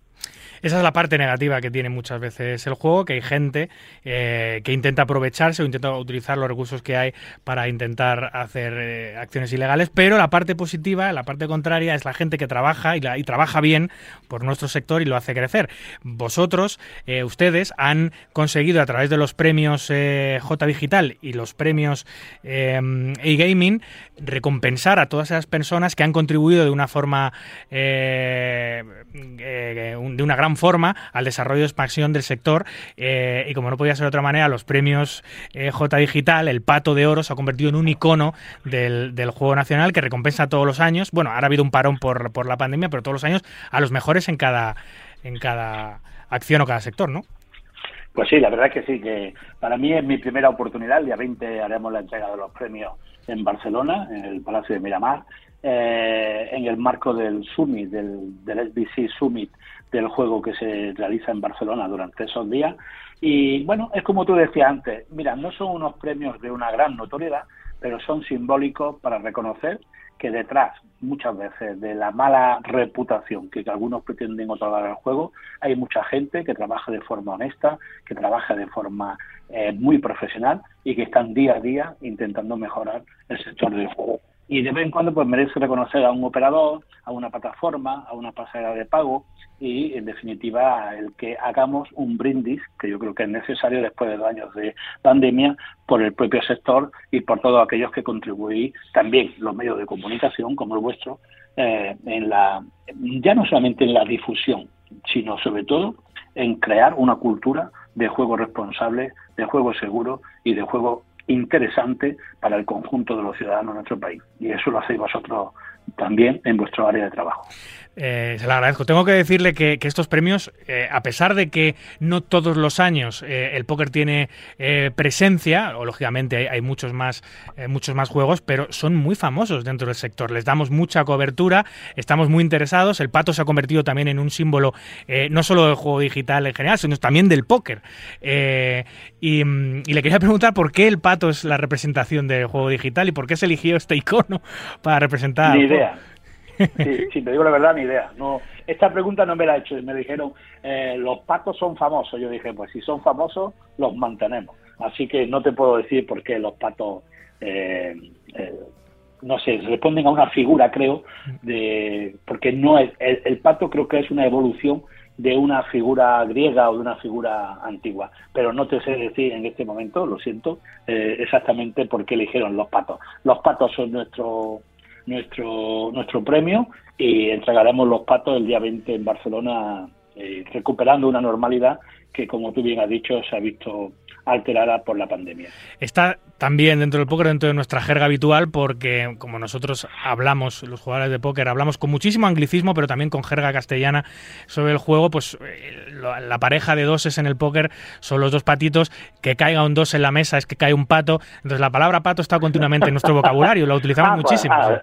Esa es la parte negativa que tiene muchas veces el juego, que hay gente eh, que intenta aprovecharse o intenta utilizar los recursos que hay para intentar hacer eh, acciones ilegales, pero la parte positiva, la parte contraria, es la gente que trabaja y, trabaja bien por nuestro sector y lo hace crecer. Vosotros, eh, ustedes, han conseguido a través de los premios J Digital y los premios e-gaming recompensar a todas esas personas que han contribuido de una forma, de una gran forma al desarrollo y expansión del sector eh, y como no podía ser de otra manera, los premios eh, J Digital, el Pato de Oro se ha convertido en un icono del, juego nacional que recompensa todos los años, bueno, ahora ha habido un parón por, por la pandemia, pero todos los años a los mejores en cada, en cada acción o cada sector, ¿no? Pues sí, la verdad que sí, que para mí es mi primera oportunidad. El día 20 haremos la entrega de los premios en Barcelona, en el Palacio de Miramar, eh, en el marco del Summit, del, del SBC Summit del juego que se realiza en Barcelona durante esos días. Y bueno, es como tú decías antes, mira, no son unos premios de una gran notoriedad, pero son simbólicos para reconocer que detrás, muchas veces, de la mala reputación que algunos pretenden otorgar al juego, hay mucha gente que trabaja de forma honesta, que trabaja de forma eh, muy profesional y que están día a día intentando mejorar el sector del juego y de vez en cuando pues merece reconocer a un operador, a una plataforma, a una pasarela de pago y en definitiva el que hagamos un brindis que yo creo que es necesario después de dos años de pandemia por el propio sector y por todos aquellos que contribuís también los medios de comunicación como el vuestro eh, en la ya no solamente en la difusión sino sobre todo en crear una cultura de juego responsable, de juego seguro y de juego interesante para el conjunto de los ciudadanos de nuestro país. Y eso lo hacéis vosotros también en vuestro área de trabajo. Eh, se lo agradezco. Tengo que decirle que, estos premios, eh, a pesar de que no todos los años eh, el póker tiene presencia, o lógicamente hay, muchos más muchos más juegos, pero son muy famosos dentro del sector. Les damos mucha cobertura, estamos muy interesados. El pato se ha convertido también en un símbolo no solo del juego digital en general, sino también del póker. Y, y, le quería preguntar por qué el pato es la representación del juego digital y por qué se eligió este icono para representar. Ni idea. Sí, sí, te digo la verdad, ni idea. No, esta pregunta no me la he hecho. Me dijeron, eh, los patos son famosos. Yo dije, pues si son famosos, los mantenemos. Así que no te puedo decir por qué los patos, eh, eh, no sé, responden a una figura, creo, de porque no es el, pato creo que es una evolución de una figura griega o de una figura antigua. Pero no te sé decir en este momento, lo siento, exactamente por qué eligieron los patos. Los patos son nuestro nuestro, nuestro premio y entregaremos los patos el día 20 en Barcelona, eh, recuperando una normalidad que, como tú bien has dicho, se ha visto alterada por la pandemia. Está también dentro del póker, dentro de nuestra jerga habitual, porque como nosotros hablamos, los jugadores de póker, hablamos con muchísimo anglicismo, pero también con jerga castellana sobre el juego, pues eh, la pareja de doses en el póker son los dos patitos, que caiga un dos en la mesa es que cae un pato, entonces la palabra pato está continuamente en nuestro vocabulario, la utilizamos ah, pues, muchísimo. Ah,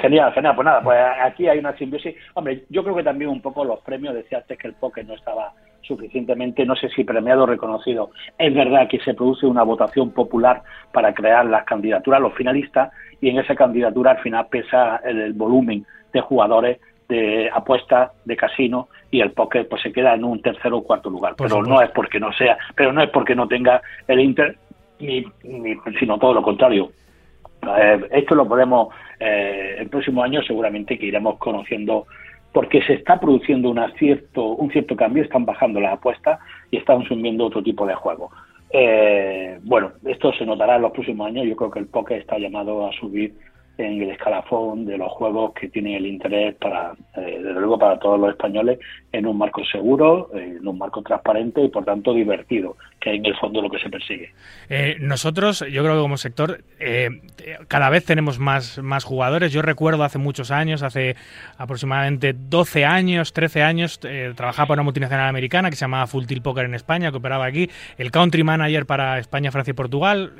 genial, genial, pues nada, pues aquí hay una simbiosis. Hombre, yo creo que también un poco los premios, decía antes que el póker no estaba suficientemente, no sé si premiado o reconocido. Es verdad que se produce una votación popular para crear las candidaturas, los finalistas, y en esa candidatura al final pesa el, volumen de jugadores de apuestas, de casino y el póker pues se queda en un tercero o cuarto lugar. pero no es porque no sea, pero no es porque no tenga el Inter, ni, sino todo lo contrario. Eh, esto lo podemos, eh, el próximo año seguramente que iremos conociendo porque se está produciendo una cierto, un cierto cambio, están bajando las apuestas y están subiendo otro tipo de juego. Eh, bueno, esto se notará en los próximos años. Yo creo que el póker está llamado a subir en el escalafón de los juegos que tienen el interés para, eh, desde luego, para todos los españoles en un marco seguro, en un marco transparente y, por tanto, divertido, que es en el fondo lo que se persigue. Eh, nosotros, yo creo que como sector, eh, cada vez tenemos más, más jugadores. Yo recuerdo hace muchos años, hace aproximadamente 12 años, 13 años, trabajaba para una multinacional americana que se llamaba Full Tilt Poker en España, que operaba aquí. El country manager para España, Francia y Portugal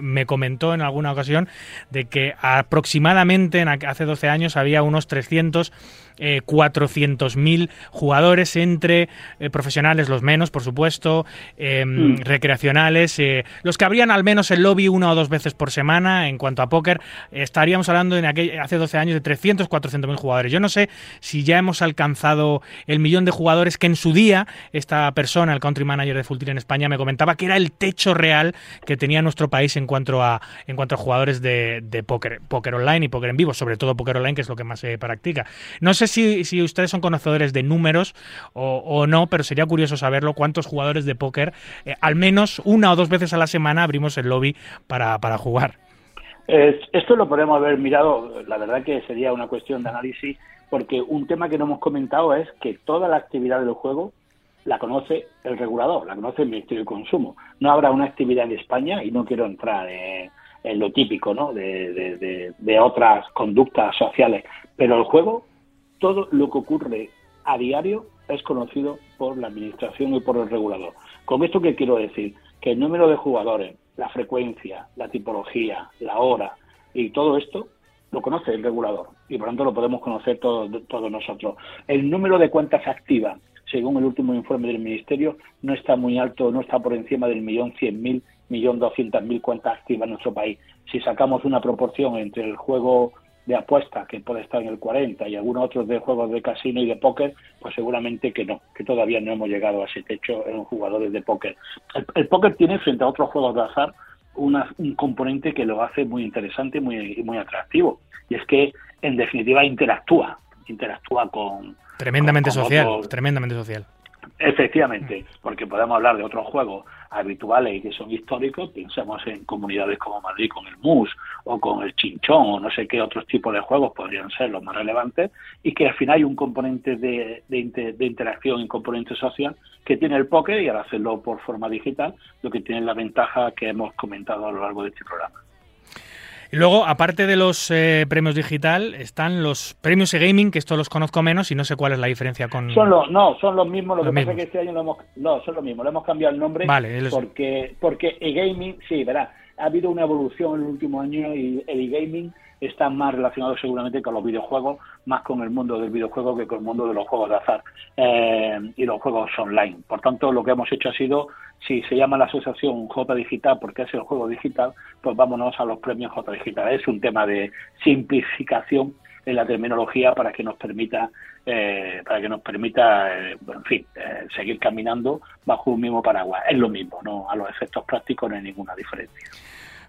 me comentó en alguna ocasión de que aproximadamente hace 12 años había unos 300 eh, 400.000 jugadores entre eh, profesionales, los menos, por supuesto, eh, recreacionales, eh, los que habrían al menos el lobby una o dos veces por semana en cuanto a póker, estaríamos hablando en aquel, hace 12 años de 300, 400.000 jugadores. Yo no sé si ya hemos alcanzado el millón de jugadores que en su día esta persona, el country manager de Full Tilt en España, me comentaba que era el techo real que tenía nuestro país en cuanto a, en cuanto a jugadores de, de póker, póker online y póker en vivo, sobre todo póker online, que es lo que más se practica. No sé si, si ustedes son conocedores de números o, no, pero sería curioso saberlo, cuántos jugadores de póker, eh, al menos una o dos veces a la semana abrimos el lobby para, para jugar. Es- esto lo podemos haber mirado, la verdad que sería una cuestión de análisis, porque un tema que no hemos comentado es que toda la actividad del juego la conoce el regulador, la conoce el Ministerio de Consumo. No habrá una actividad en España, y no quiero entrar en, en lo típico ¿no? de, de- de- de otras conductas sociales, pero el juego, todo lo que ocurre a diario es conocido por la Administración y por el regulador. ¿Con esto qué quiero decir? Que el número de jugadores, la frecuencia, la tipología, la hora y todo esto lo conoce el regulador y por tanto lo podemos conocer todos, todos nosotros. El número de cuentas activas, según el último informe del Ministerio, no está muy alto, no está por encima del millón cien mil, millón doscientas mil cuentas activas en nuestro país. Si sacamos una proporción entre el juego de apuestas, que puede estar en el 40, y algunos otros de juegos de casino y de póker, pues seguramente que no, que todavía no hemos llegado a ese techo en jugadores de póker. El, el póker tiene, frente a otros juegos de azar, una- un componente que lo hace muy interesante y muy, muy atractivo. Y es que, en definitiva, interactúa. Interactúa con. Tremendamente con- con social, otros- tremendamente social. Efectivamente, porque podemos hablar de otros juegos habituales y que son históricos, pensemos en comunidades como Madrid con el MUS o con el Chinchón o no sé qué otros tipos de juegos podrían ser los más relevantes y que al final hay un componente de, de inter- de interacción y componente social que tiene el póker y al hacerlo por forma digital, lo que tiene la ventaja que hemos comentado a lo largo de este programa. Y luego, aparte de los eh, premios digital, están los premios e-gaming, que estos los conozco menos y no sé cuál es la diferencia con... Son los, no, son los mismos, lo Los que pasa mismos. es que este año lo hemos, no, son los mismos, le hemos cambiado el nombre Vale, él es- porque, porque e-gaming, sí, verá, ha habido una evolución en el último año y el e-gaming está más relacionado seguramente con los videojuegos, más con el mundo del videojuego que con el mundo de los juegos de azar eh, y los juegos online. Por tanto, lo que hemos hecho ha sido, si se llama la asociación J Digital porque es el juego digital, pues vámonos a los premios J Digital. Es un tema de simplificación en la terminología para que nos permita eh, para que nos permita eh, en fin eh, seguir caminando bajo un mismo paraguas es lo mismo no a los efectos prácticos no hay ninguna diferencia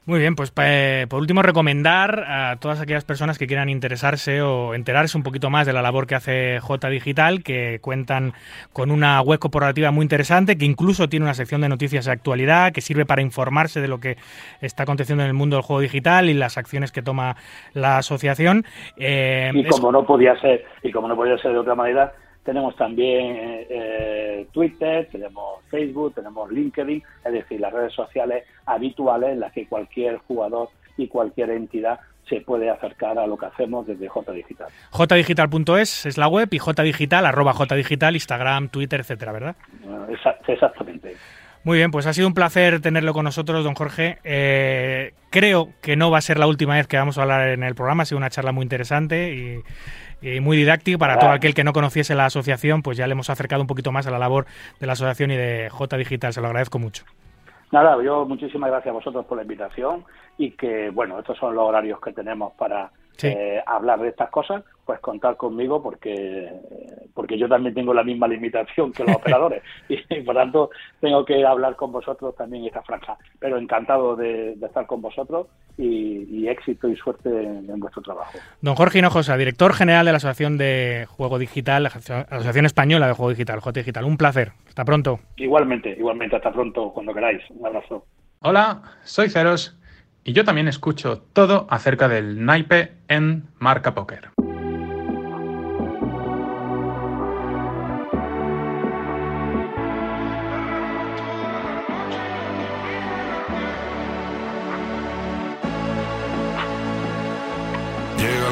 Muy bien, pues por último recomendar a todas aquellas personas que quieran interesarse o enterarse un poquito más de la labor que hace J Digital, que cuentan con una web corporativa muy interesante, que incluso tiene una sección de noticias de actualidad, que sirve para informarse de lo que está aconteciendo en el mundo del juego digital y las acciones que toma la asociación. Eh, y es- como no podía ser y como no podía ser de otra manera tenemos también eh, Twitter, tenemos Facebook, tenemos LinkedIn, es decir, las redes sociales habituales en las que cualquier jugador y cualquier entidad se puede acercar a lo que hacemos desde J Digital. jdigital.es es la web y jdigital, arroba jdigital, Instagram, Twitter, etcétera, ¿verdad? Exa- Exactamente. Muy bien, pues ha sido un placer tenerlo con nosotros, don Jorge. Eh, creo que no va a ser la última vez que vamos a hablar en el programa, ha sido una charla muy interesante y, y muy didáctica para todo aquel que no conociese la asociación, pues ya le hemos acercado un poquito más a la labor de la asociación y de J Digital, se lo agradezco mucho. Nada, yo muchísimas gracias a vosotros por la invitación y que, bueno, estos son los horarios que tenemos para Sí. eh, hablar de estas cosas, pues contar conmigo porque porque yo también tengo la misma limitación que los operadores y, por tanto tengo que hablar con vosotros también esta franja. Pero encantado de, de estar con vosotros y, y éxito y suerte en, en vuestro trabajo. Don Jorge Hinojosa, director general de la Asociación de Juego Digital, la Asociación Española de Juego Digital, J Digital. Un placer. Hasta pronto. Igualmente, igualmente, hasta pronto, cuando queráis. Un abrazo. Hola, soy Ceros y yo también escucho todo acerca del naipe en Marca Póker.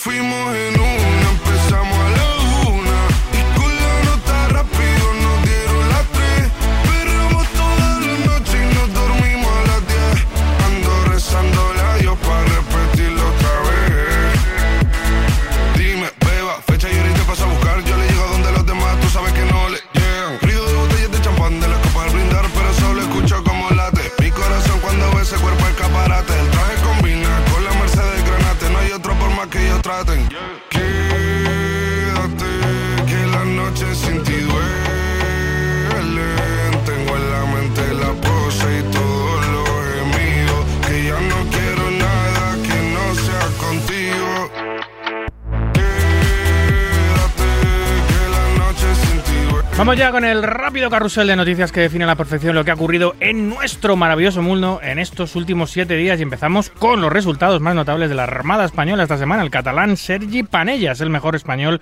fuimos en una, traten. Vamos ya con el rápido carrusel de noticias que define a la perfección lo que ha ocurrido en nuestro maravilloso mundo en estos últimos siete días y empezamos con los resultados más notables de la Armada Española esta semana. El catalán Sergi Panellas, el mejor español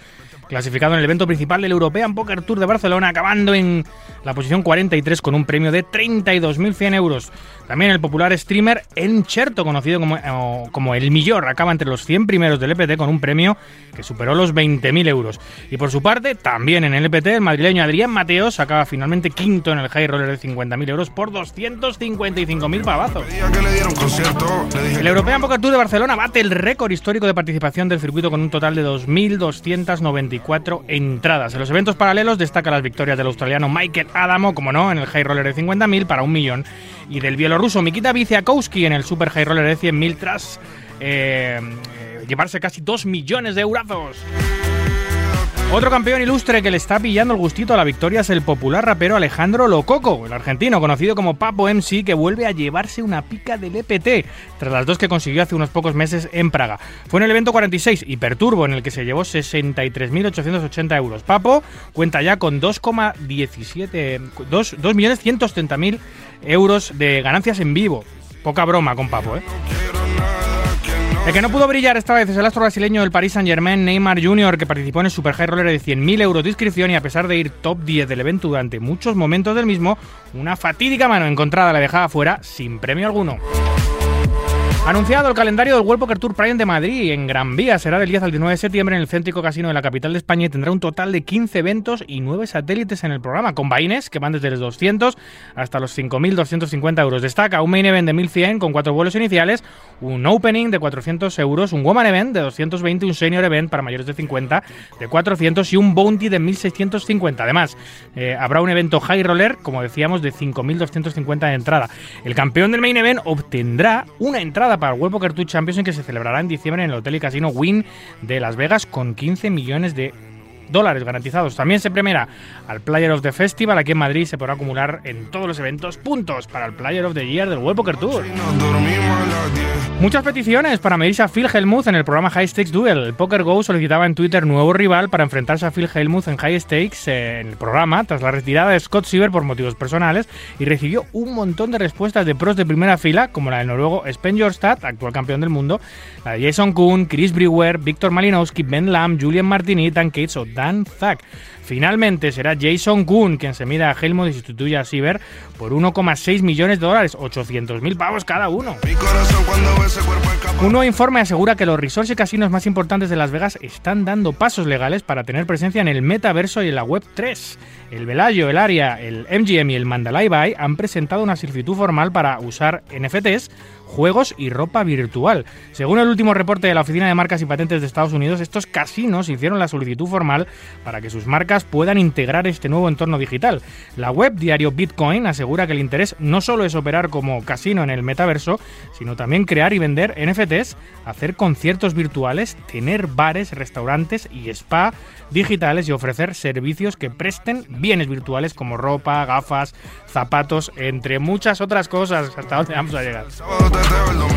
clasificado en el evento principal del European Poker Tour de Barcelona, acabando en la posición 43 con un premio de 32.100 euros. También el popular streamer Encherto, conocido como, como El Millor, acaba entre los 100 primeros del EPT con un premio que superó los 20.000 euros. Y por su parte, también en el EPT, el madrileño Adrián Mateos acaba finalmente quinto en el High Roller de 50.000 euros por 255.000 pavazos. El European Poker Tour de Barcelona bate el récord histórico de participación del circuito con un total de 2.294 entradas. En los eventos paralelos destaca las victorias del australiano Michael Adamo, como no, en el High Roller de 50.000 para un millón, y del bielorruso Mikita Viciakowski en el Super High Roller de 100.000 tras eh, eh, llevarse casi 2 millones de eurazos. Otro campeón ilustre que le está pillando el gustito a la victoria es el popular rapero Alejandro Lococo, el argentino, conocido como Papo MC, que vuelve a llevarse una pica del EPT, tras las dos que consiguió hace unos pocos meses en Praga. Fue en el evento 46, Hiperturbo, en el que se llevó 63.880 euros. Papo cuenta ya con 2,17 2 2.170.000 euros de ganancias en vivo. Poca broma con Papo, ¿eh? El que no pudo brillar esta vez es el astro brasileño del Paris Saint-Germain, Neymar Jr., que participó en el Super High Roller de 100.000 euros de inscripción y a pesar de ir top 10 del evento durante muchos momentos del mismo, una fatídica mano encontrada le dejaba fuera sin premio alguno. Anunciado el calendario del World Poker Tour Prime de Madrid en Gran Vía. Será del 10 al 19 de septiembre en el céntrico casino de la capital de España y tendrá un total de 15 eventos y 9 satélites en el programa, con vaines que van desde los 200 hasta los 5.250 euros. Destaca un main event de 1.100 con 4 vuelos iniciales, un opening de 400 euros, un woman event de 220, un senior event para mayores de 50 de 400 y un bounty de 1.650. Además, eh, habrá un evento high roller, como decíamos, de 5.250 de entrada. El campeón del main event obtendrá una entrada para el World Poker Tour Champions que se celebrará en diciembre en el Hotel y Casino Wynn de Las Vegas con 15 millones de dólares garantizados. También se premiará al Player of the Festival. Aquí en Madrid se podrá acumular en todos los eventos puntos para el Player of the Year del World Poker Tour. nos dormimos a las 10. Muchas peticiones para medirse a Phil Hellmuth en el programa High Stakes Duel. El Poker Go solicitaba en Twitter nuevo rival para enfrentarse a Phil Hellmuth en High Stakes eh, en el programa tras la retirada de Scott Siever por motivos personales y recibió un montón de respuestas de pros de primera fila como la del noruego Spen Jorstad, actual campeón del mundo, la de Jason Kuhn, Chris Brewer, Víctor Malinowski, Ben Lam, Julian Martini, Dan Cates o Dan Zack. Finalmente será Jason Kuhn quien se mida a Helmut y sustituya a Siever por 1,6 millones de dólares, 800.000 pavos cada uno. Un nuevo informe asegura que los resorts y casinos más importantes de Las Vegas están dando pasos legales para tener presencia en el metaverso y en la Web 3. El Velayo, el Aria, el MGM y el Mandalay Bay han presentado una solicitud formal para usar NFTs, juegos y ropa virtual. Según el último reporte de la Oficina de Marcas y Patentes de Estados Unidos, estos casinos hicieron la solicitud formal para que sus marcas puedan integrar este nuevo entorno digital. La web diario Bitcoin asegura que el interés no solo es operar como casino en el metaverso, sino también crear y vender NFTs, hacer conciertos virtuales, tener bares, restaurantes y spa digitales y ofrecer servicios que presten bienes virtuales como ropa, gafas, zapatos, entre muchas otras cosas. ¿Hasta dónde vamos a llegar?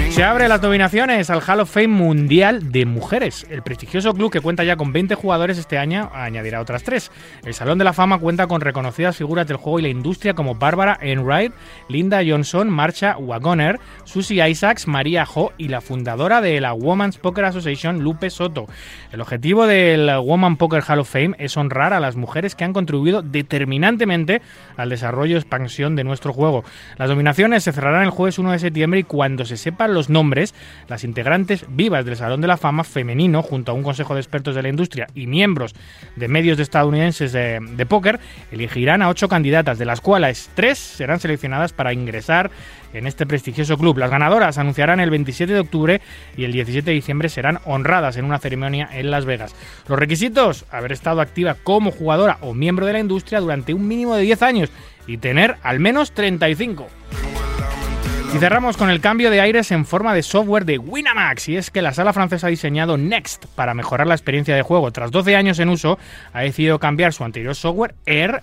Se abre las nominaciones al Hall of Fame Mundial de Mujeres. El prestigioso club que cuenta ya con 20 jugadores este año añadirá otras tres. El Salón de la Fama cuenta con reconocidas figuras del juego y la industria como Bárbara Enright, Linda Johnson, Marcha Wagoner, Susie Isaacs, María Ho y la fundadora de la Women's Poker Association, Lupe Soto. El objetivo del Woman Poker Hall of Fame es honrar a las mujeres que han contribuido determinantemente al desarrollo y expansión de nuestro juego. Las nominaciones se cerrarán el jueves 1 de septiembre y cuando se sepan los nombres, las integrantes vivas del Salón de la Fama femenino, junto a un consejo de expertos de la industria y miembros de medios de estadounidenses de, de póker, elegirán a ocho candidatas, de las cuales tres serán seleccionadas para ingresar en este prestigioso club. Las ganadoras anunciarán el 27 de octubre y el 17 de diciembre serán honradas en una ceremonia en Las Vegas. Los requisitos, haber estado activa como jugadora o miembro de la industria durante un mínimo de 10 años y tener al menos 35. Y cerramos con el cambio de aires en forma de software de Winamax. Y es que la sala francesa ha diseñado Next para mejorar la experiencia de juego. Tras 12 años en uso, ha decidido cambiar su anterior software Air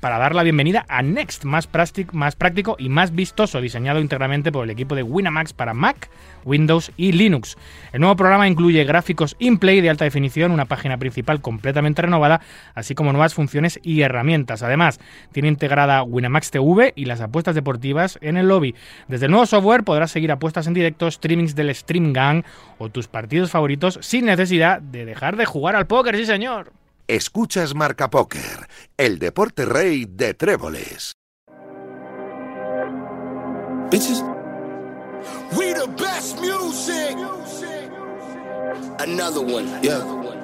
para dar la bienvenida a Next, más, práctico, más práctico y más vistoso, diseñado íntegramente por el equipo de Winamax para Mac, Windows y Linux. El nuevo programa incluye gráficos in-play de alta definición, una página principal completamente renovada, así como nuevas funciones y herramientas. Además, tiene integrada Winamax TV y las apuestas deportivas en el lobby. Desde el nuevo software podrás seguir apuestas en directo, streamings del Stream Gang o tus partidos favoritos sin necesidad de dejar de jugar al póker, sí señor. Escuchas Marca Póker, el deporte rey de tréboles. Bitches. We the best music. Another one. Yeah.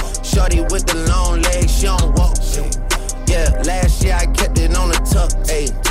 Shorty with the long legs, she don't walk. Yeah, last year I kept it on the tuck. Ay.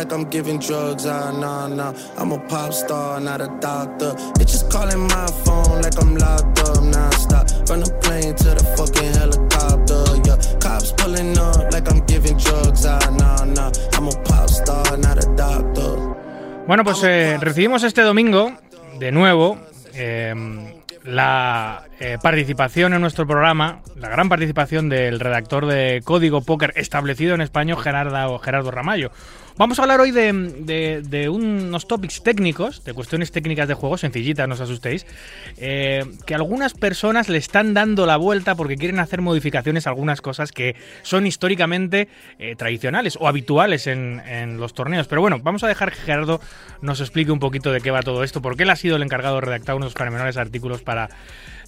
I'm giving drugs, ah. I'm a pop star, not a doctor. Calling my phone like I'm locked up. Bueno, pues eh, recibimos este domingo, de nuevo, eh, la eh, participación en nuestro programa, la gran participación del redactor de Código Póker establecido en España, Gerardo, Gerardo Ramallo. Vamos a hablar hoy de, unos topics técnicos, de cuestiones técnicas de juego, sencillitas, no os asustéis, eh, que algunas personas le están dando la vuelta porque quieren hacer modificaciones a algunas cosas que son históricamente eh, tradicionales o habituales en, en los torneos. Pero bueno, vamos a dejar que Gerardo nos explique un poquito de qué va todo esto, porque él ha sido el encargado de redactar unos menores artículos para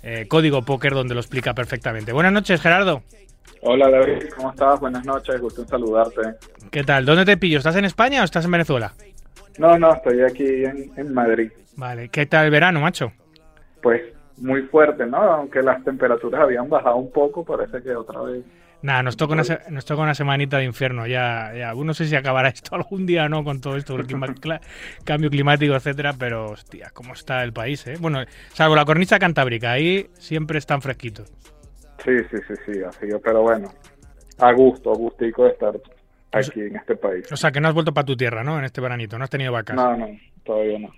eh, Código Póker donde lo explica perfectamente. Buenas noches, Gerardo. Hola David, ¿cómo estás? Buenas noches, gusto en saludarte. ¿Qué tal? ¿Dónde te pillo? ¿Estás en España o estás en Venezuela? No, no, estoy aquí en, en Madrid. Vale, ¿qué tal el verano, macho? Pues muy fuerte, ¿no? Aunque las temperaturas habían bajado un poco, parece que otra vez. Nada, nos toca, una, nos toca una semanita de infierno. Ya, ya. No sé si acabará esto algún día no con todo esto, el clima- cla- cambio climático, etcétera. Pero, hostia, cómo está el país, ¿eh? Bueno, salvo la cornisa cantábrica, ahí siempre están fresquitos. Sí, sí, sí, sí, así que, pero bueno, a gusto, a gustico de estar aquí en este país. O sea, que no has vuelto para tu tierra, ¿no? En este veranito, no has tenido vacas. No, no, todavía no.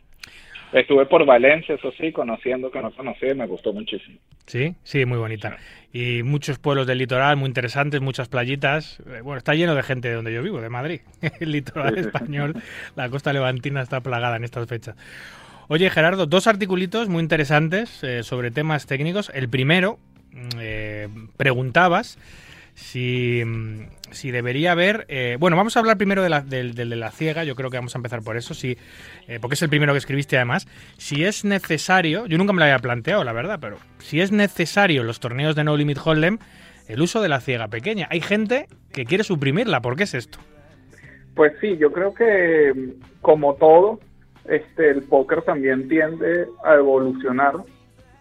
Estuve por Valencia, eso sí, conociendo que no conocía me gustó muchísimo. Sí, sí, muy bonita. Y muchos pueblos del litoral muy interesantes, muchas playitas. Eh, Bueno, está lleno de gente de donde yo vivo, de Madrid. El litoral Sí, sí, sí. español, la costa levantina está plagada en estas fechas. Oye, Gerardo, dos articulitos muy interesantes eh, sobre temas técnicos. El primero, eh, preguntabas si, mm, si debería haber... eh, bueno, vamos a hablar primero de la, del, de la ciega, yo creo que vamos a empezar por eso, si, eh, porque es el primero que escribiste además. Si es necesario, yo nunca me lo había planteado, la verdad, pero si es necesario los torneos de No Limit Hold'em el uso de la ciega pequeña. Hay gente que quiere suprimirla, ¿por qué es esto? Pues sí, yo creo que mm, como todo, este, el póker también tiende a evolucionar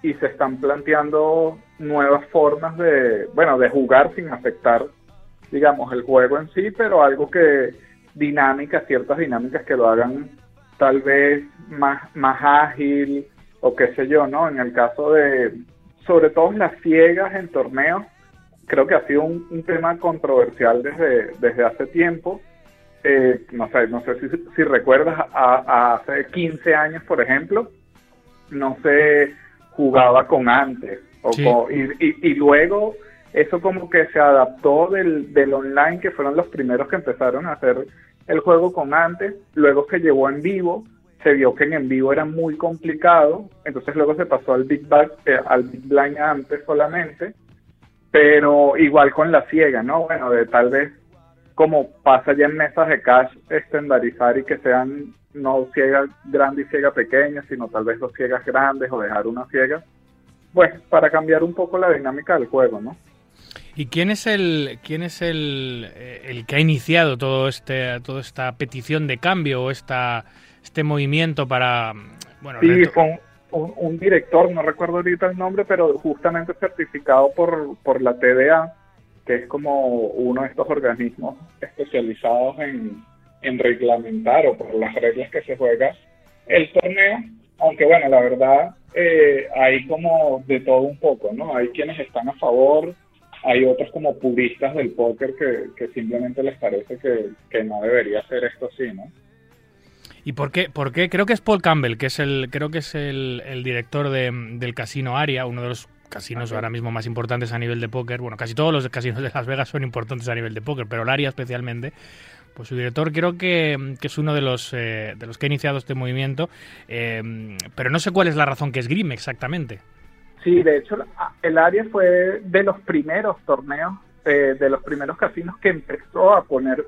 y se están planteando nuevas formas de, bueno, de jugar sin afectar, digamos, el juego en sí, pero algo que dinámicas, ciertas dinámicas que lo hagan tal vez más, más ágil o qué sé yo, ¿no? En el caso de, sobre todo las ciegas en torneos, creo que ha sido un, tema controversial desde, desde hace tiempo. Eh, no sé, no sé si, si recuerdas, a hace 15 años, por ejemplo, no se jugaba con antes. O Sí. y, y- y luego eso como que se adaptó del, del online, que fueron los primeros que empezaron a hacer el juego con antes, luego se llevó en vivo, se vio que en en vivo era muy complicado, entonces luego se pasó al Big Bang, eh, al Big Blind antes solamente, pero igual con la ciega, ¿no? Bueno, de tal vez como pasa ya en mesas de cash, estandarizar y que sean no ciega grande y ciega pequeña, sino tal vez dos ciegas grandes o dejar una ciega, pues para cambiar un poco la dinámica del juego, ¿no? ¿Y quién es el quién es el, eh, el que ha iniciado todo este toda esta petición de cambio o esta este movimiento para bueno Sí, un, un- un director, no recuerdo ahorita el nombre, pero justamente certificado por, por la TDA, que es como uno de estos organismos especializados en, en reglamentar o por las reglas que se juega el torneo, aunque bueno, la verdad eh, hay como de todo un poco, ¿no? Hay quienes están a favor, hay otros como puristas del póker que, que simplemente les parece que, que no debería ser esto así, ¿no? ¿Y por qué? por qué? Creo que es Paul Campbell, que es el creo que es el, el director de- del casino Aria, uno de los casinos Ah, ahora mismo más importantes a nivel de póker. Bueno, casi todos los casinos de Las Vegas son importantes a nivel de póker, pero el Aria especialmente. Pues su director creo que, que es uno de los eh, de los que ha iniciado este movimiento, eh, pero no sé cuál es la razón que esgrime exactamente. Sí, de hecho, la- el área fue de los primeros torneos, eh, de los primeros casinos que empezó a poner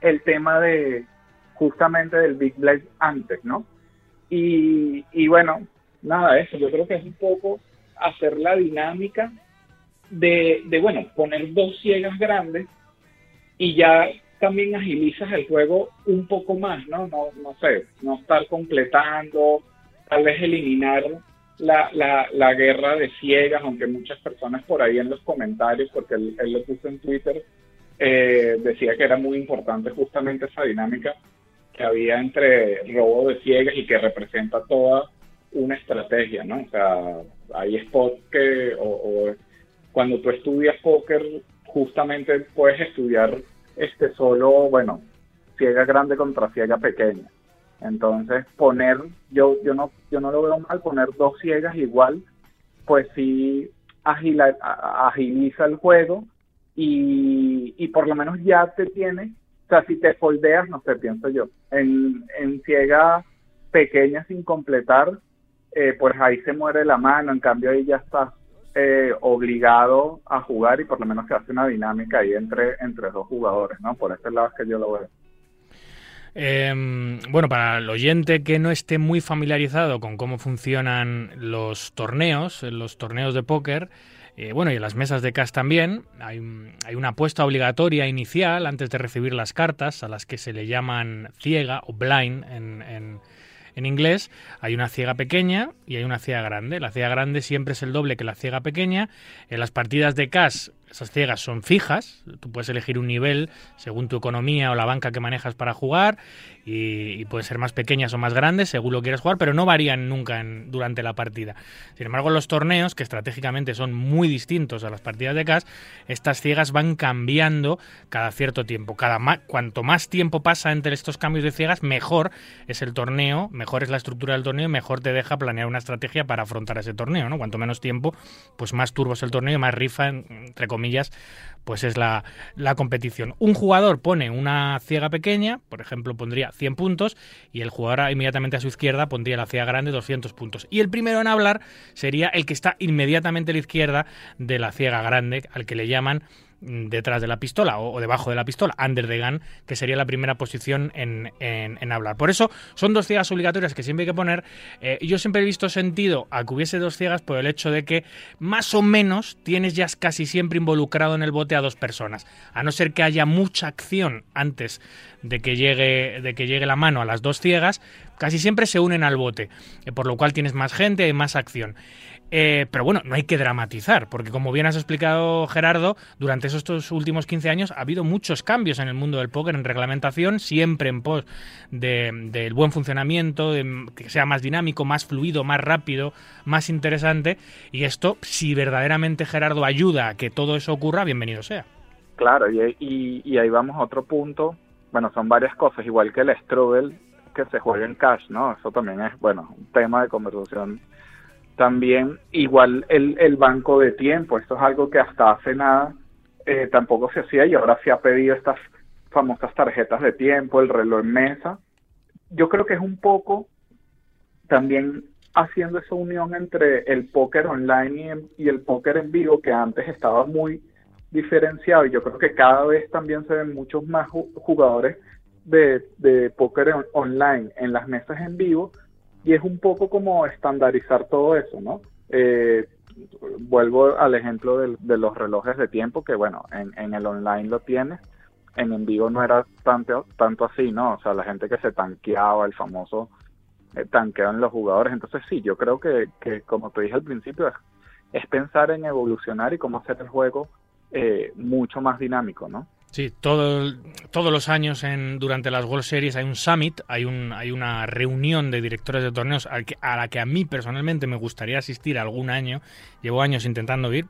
el tema de justamente del Big Blind antes, ¿no? Y, y bueno, nada, eso, yo creo que es un poco hacer la dinámica de, de, bueno, poner dos ciegas grandes y ya también agilizas el juego un poco más, ¿no? No, no sé, no estar completando, tal vez eliminar la, la, la guerra de ciegas, aunque muchas personas por ahí en los comentarios, porque él, él lo puso en Twitter, eh, decía que era muy importante justamente esa dinámica que había entre robo de ciegas y que representa toda una estrategia, ¿no? O sea, hay spots que, o, o cuando tú estudias póker, justamente puedes estudiar este solo, bueno, ciega grande contra ciega pequeña. Entonces, poner, yo, yo no, yo no lo veo mal, poner dos ciegas igual, pues sí agila- agiliza el juego y, y por lo menos ya te tiene, o sea, si te foldeas, no sé, pienso yo, en, en ciega pequeña sin completar, eh, pues ahí se muere la mano, en cambio ahí ya estás eh, obligado a jugar y por lo menos se hace una dinámica ahí entre, entre dos jugadores, ¿no? Por ese lado es que yo lo veo. Eh, bueno, para el oyente que no esté muy familiarizado con cómo funcionan los torneos, los torneos de póker, eh, bueno, y en las mesas de cash también, hay, hay una apuesta obligatoria inicial antes de recibir las cartas, a las que se le llaman ciega o blind en, en- en inglés. Hay una ciega pequeña y hay una ciega grande. La ciega grande siempre es el doble que la ciega pequeña. En las partidas de cash esas ciegas son fijas, tú puedes elegir un nivel según tu economía o la banca que manejas para jugar y, y pueden ser más pequeñas o más grandes según lo quieres jugar, pero no varían nunca durante la partida. Sin embargo, los torneos, que estratégicamente son muy distintos a las partidas de cash, estas ciegas van cambiando cada cierto tiempo. Cada cuanto más tiempo pasa entre estos cambios de ciegas, mejor es el torneo, mejor es la estructura del torneo y mejor te deja planear una estrategia para afrontar ese torneo. ¿no? Cuanto menos tiempo, pues más turbo el torneo y más rifa, en- entre comillas, pues es la, la competición. Un jugador pone una ciega pequeña, por ejemplo, pondría 100 puntos, y el jugador inmediatamente a su izquierda pondría la ciega grande 200 puntos. Y el primero en hablar sería el que está inmediatamente a la izquierda de la ciega grande, al que le llaman detrás de la pistola o, debajo de la pistola, under the gun, que sería la primera posición en, en- en hablar. Por eso son dos ciegas obligatorias que siempre hay que poner. Eh, yo siempre he visto sentido a que hubiese dos ciegas por el hecho de que más o menos tienes ya casi siempre involucrado en el bote a dos personas. A no ser que haya mucha acción antes de que llegue, de que llegue la mano a las dos ciegas, casi siempre se unen al bote, eh, por lo cual tienes más gente y más acción. Eh, pero bueno, no hay que dramatizar, porque como bien has explicado Gerardo, durante esos estos últimos 15 años ha habido muchos cambios en el mundo del póker, en reglamentación, siempre en pos de- del buen funcionamiento, de que sea más dinámico, más fluido, más rápido, más interesante. Y esto, si verdaderamente Gerardo ayuda a que todo eso ocurra, bienvenido sea. Claro, y, ahí vamos a otro punto. Bueno, son varias cosas, igual que el struggle que se juega en cash, ¿no? Eso también es, bueno, un tema de conversación. También, igual el, el banco de tiempo, esto es algo que hasta hace nada eh, tampoco se hacía y ahora se ha pedido estas famosas tarjetas de tiempo, el reloj en mesa. Yo creo que es un poco también haciendo esa unión entre el póker online y, el póker en vivo que antes estaba muy diferenciado y yo creo que cada vez también se ven muchos más ju- jugadores de, de póker on- online en las mesas en vivo y es un poco como estandarizar todo eso, ¿no? Eh, vuelvo al ejemplo de los relojes de tiempo que bueno, en, en el online lo tienes, en en vivo no era tanto, tanto así, ¿no? O sea, la gente que se tanqueaba, el famoso eh, tanqueo en los jugadores, entonces sí, yo creo que, que como te dije al principio, es, es pensar en evolucionar y cómo hacer el juego eh, mucho más dinámico, ¿no? Sí, todo, todos los años en, durante las World Series hay un summit, hay, un, hay una reunión de directores de torneos al que- a la que a mí personalmente me gustaría asistir algún año, llevo años intentando ir,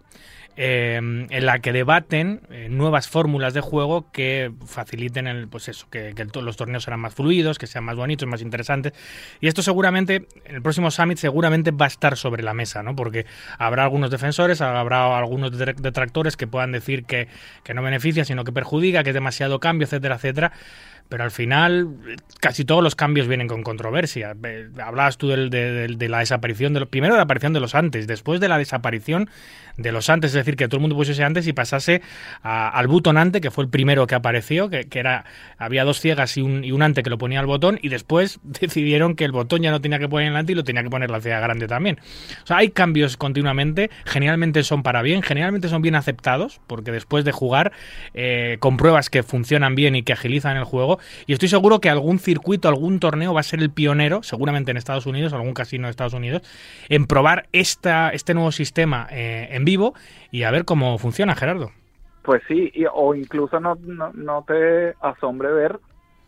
eh, en la que debaten eh, nuevas fórmulas de juego que faciliten el, pues eso, que, los torneos serán más fluidos, que sean más bonitos, más interesantes. Y esto seguramente, en el próximo summit seguramente va a estar sobre la mesa, ¿no? Porque habrá algunos defensores, habrá algunos detra- detractores que puedan decir que, que no beneficia, sino que perjudica, que es demasiado cambio, etcétera, etcétera. Pero al final, casi todos los cambios vienen con controversia. Hablabas tú de, de- la desaparición, de primero de la aparición de los antes, después de la desaparición de los antes, es decir, que todo el mundo pusiese antes y pasase a- al botón ante, que fue el primero que apareció, que, que era había dos ciegas y un, y un ante que lo ponía al botón, y después decidieron que el botón ya no tenía que poner el ante y lo tenía que poner la ciega grande también. O sea, hay cambios continuamente, generalmente son para bien, generalmente son bien aceptados, porque después de jugar eh, compruebas que funcionan bien y que agilizan el juego, y estoy seguro que algún circuito, algún torneo va a ser el pionero, seguramente en Estados Unidos, algún casino de Estados Unidos, en probar esta, este nuevo sistema eh, en vivo y a ver cómo funciona, Gerardo. Pues sí, y- o incluso no, no, no te asombre ver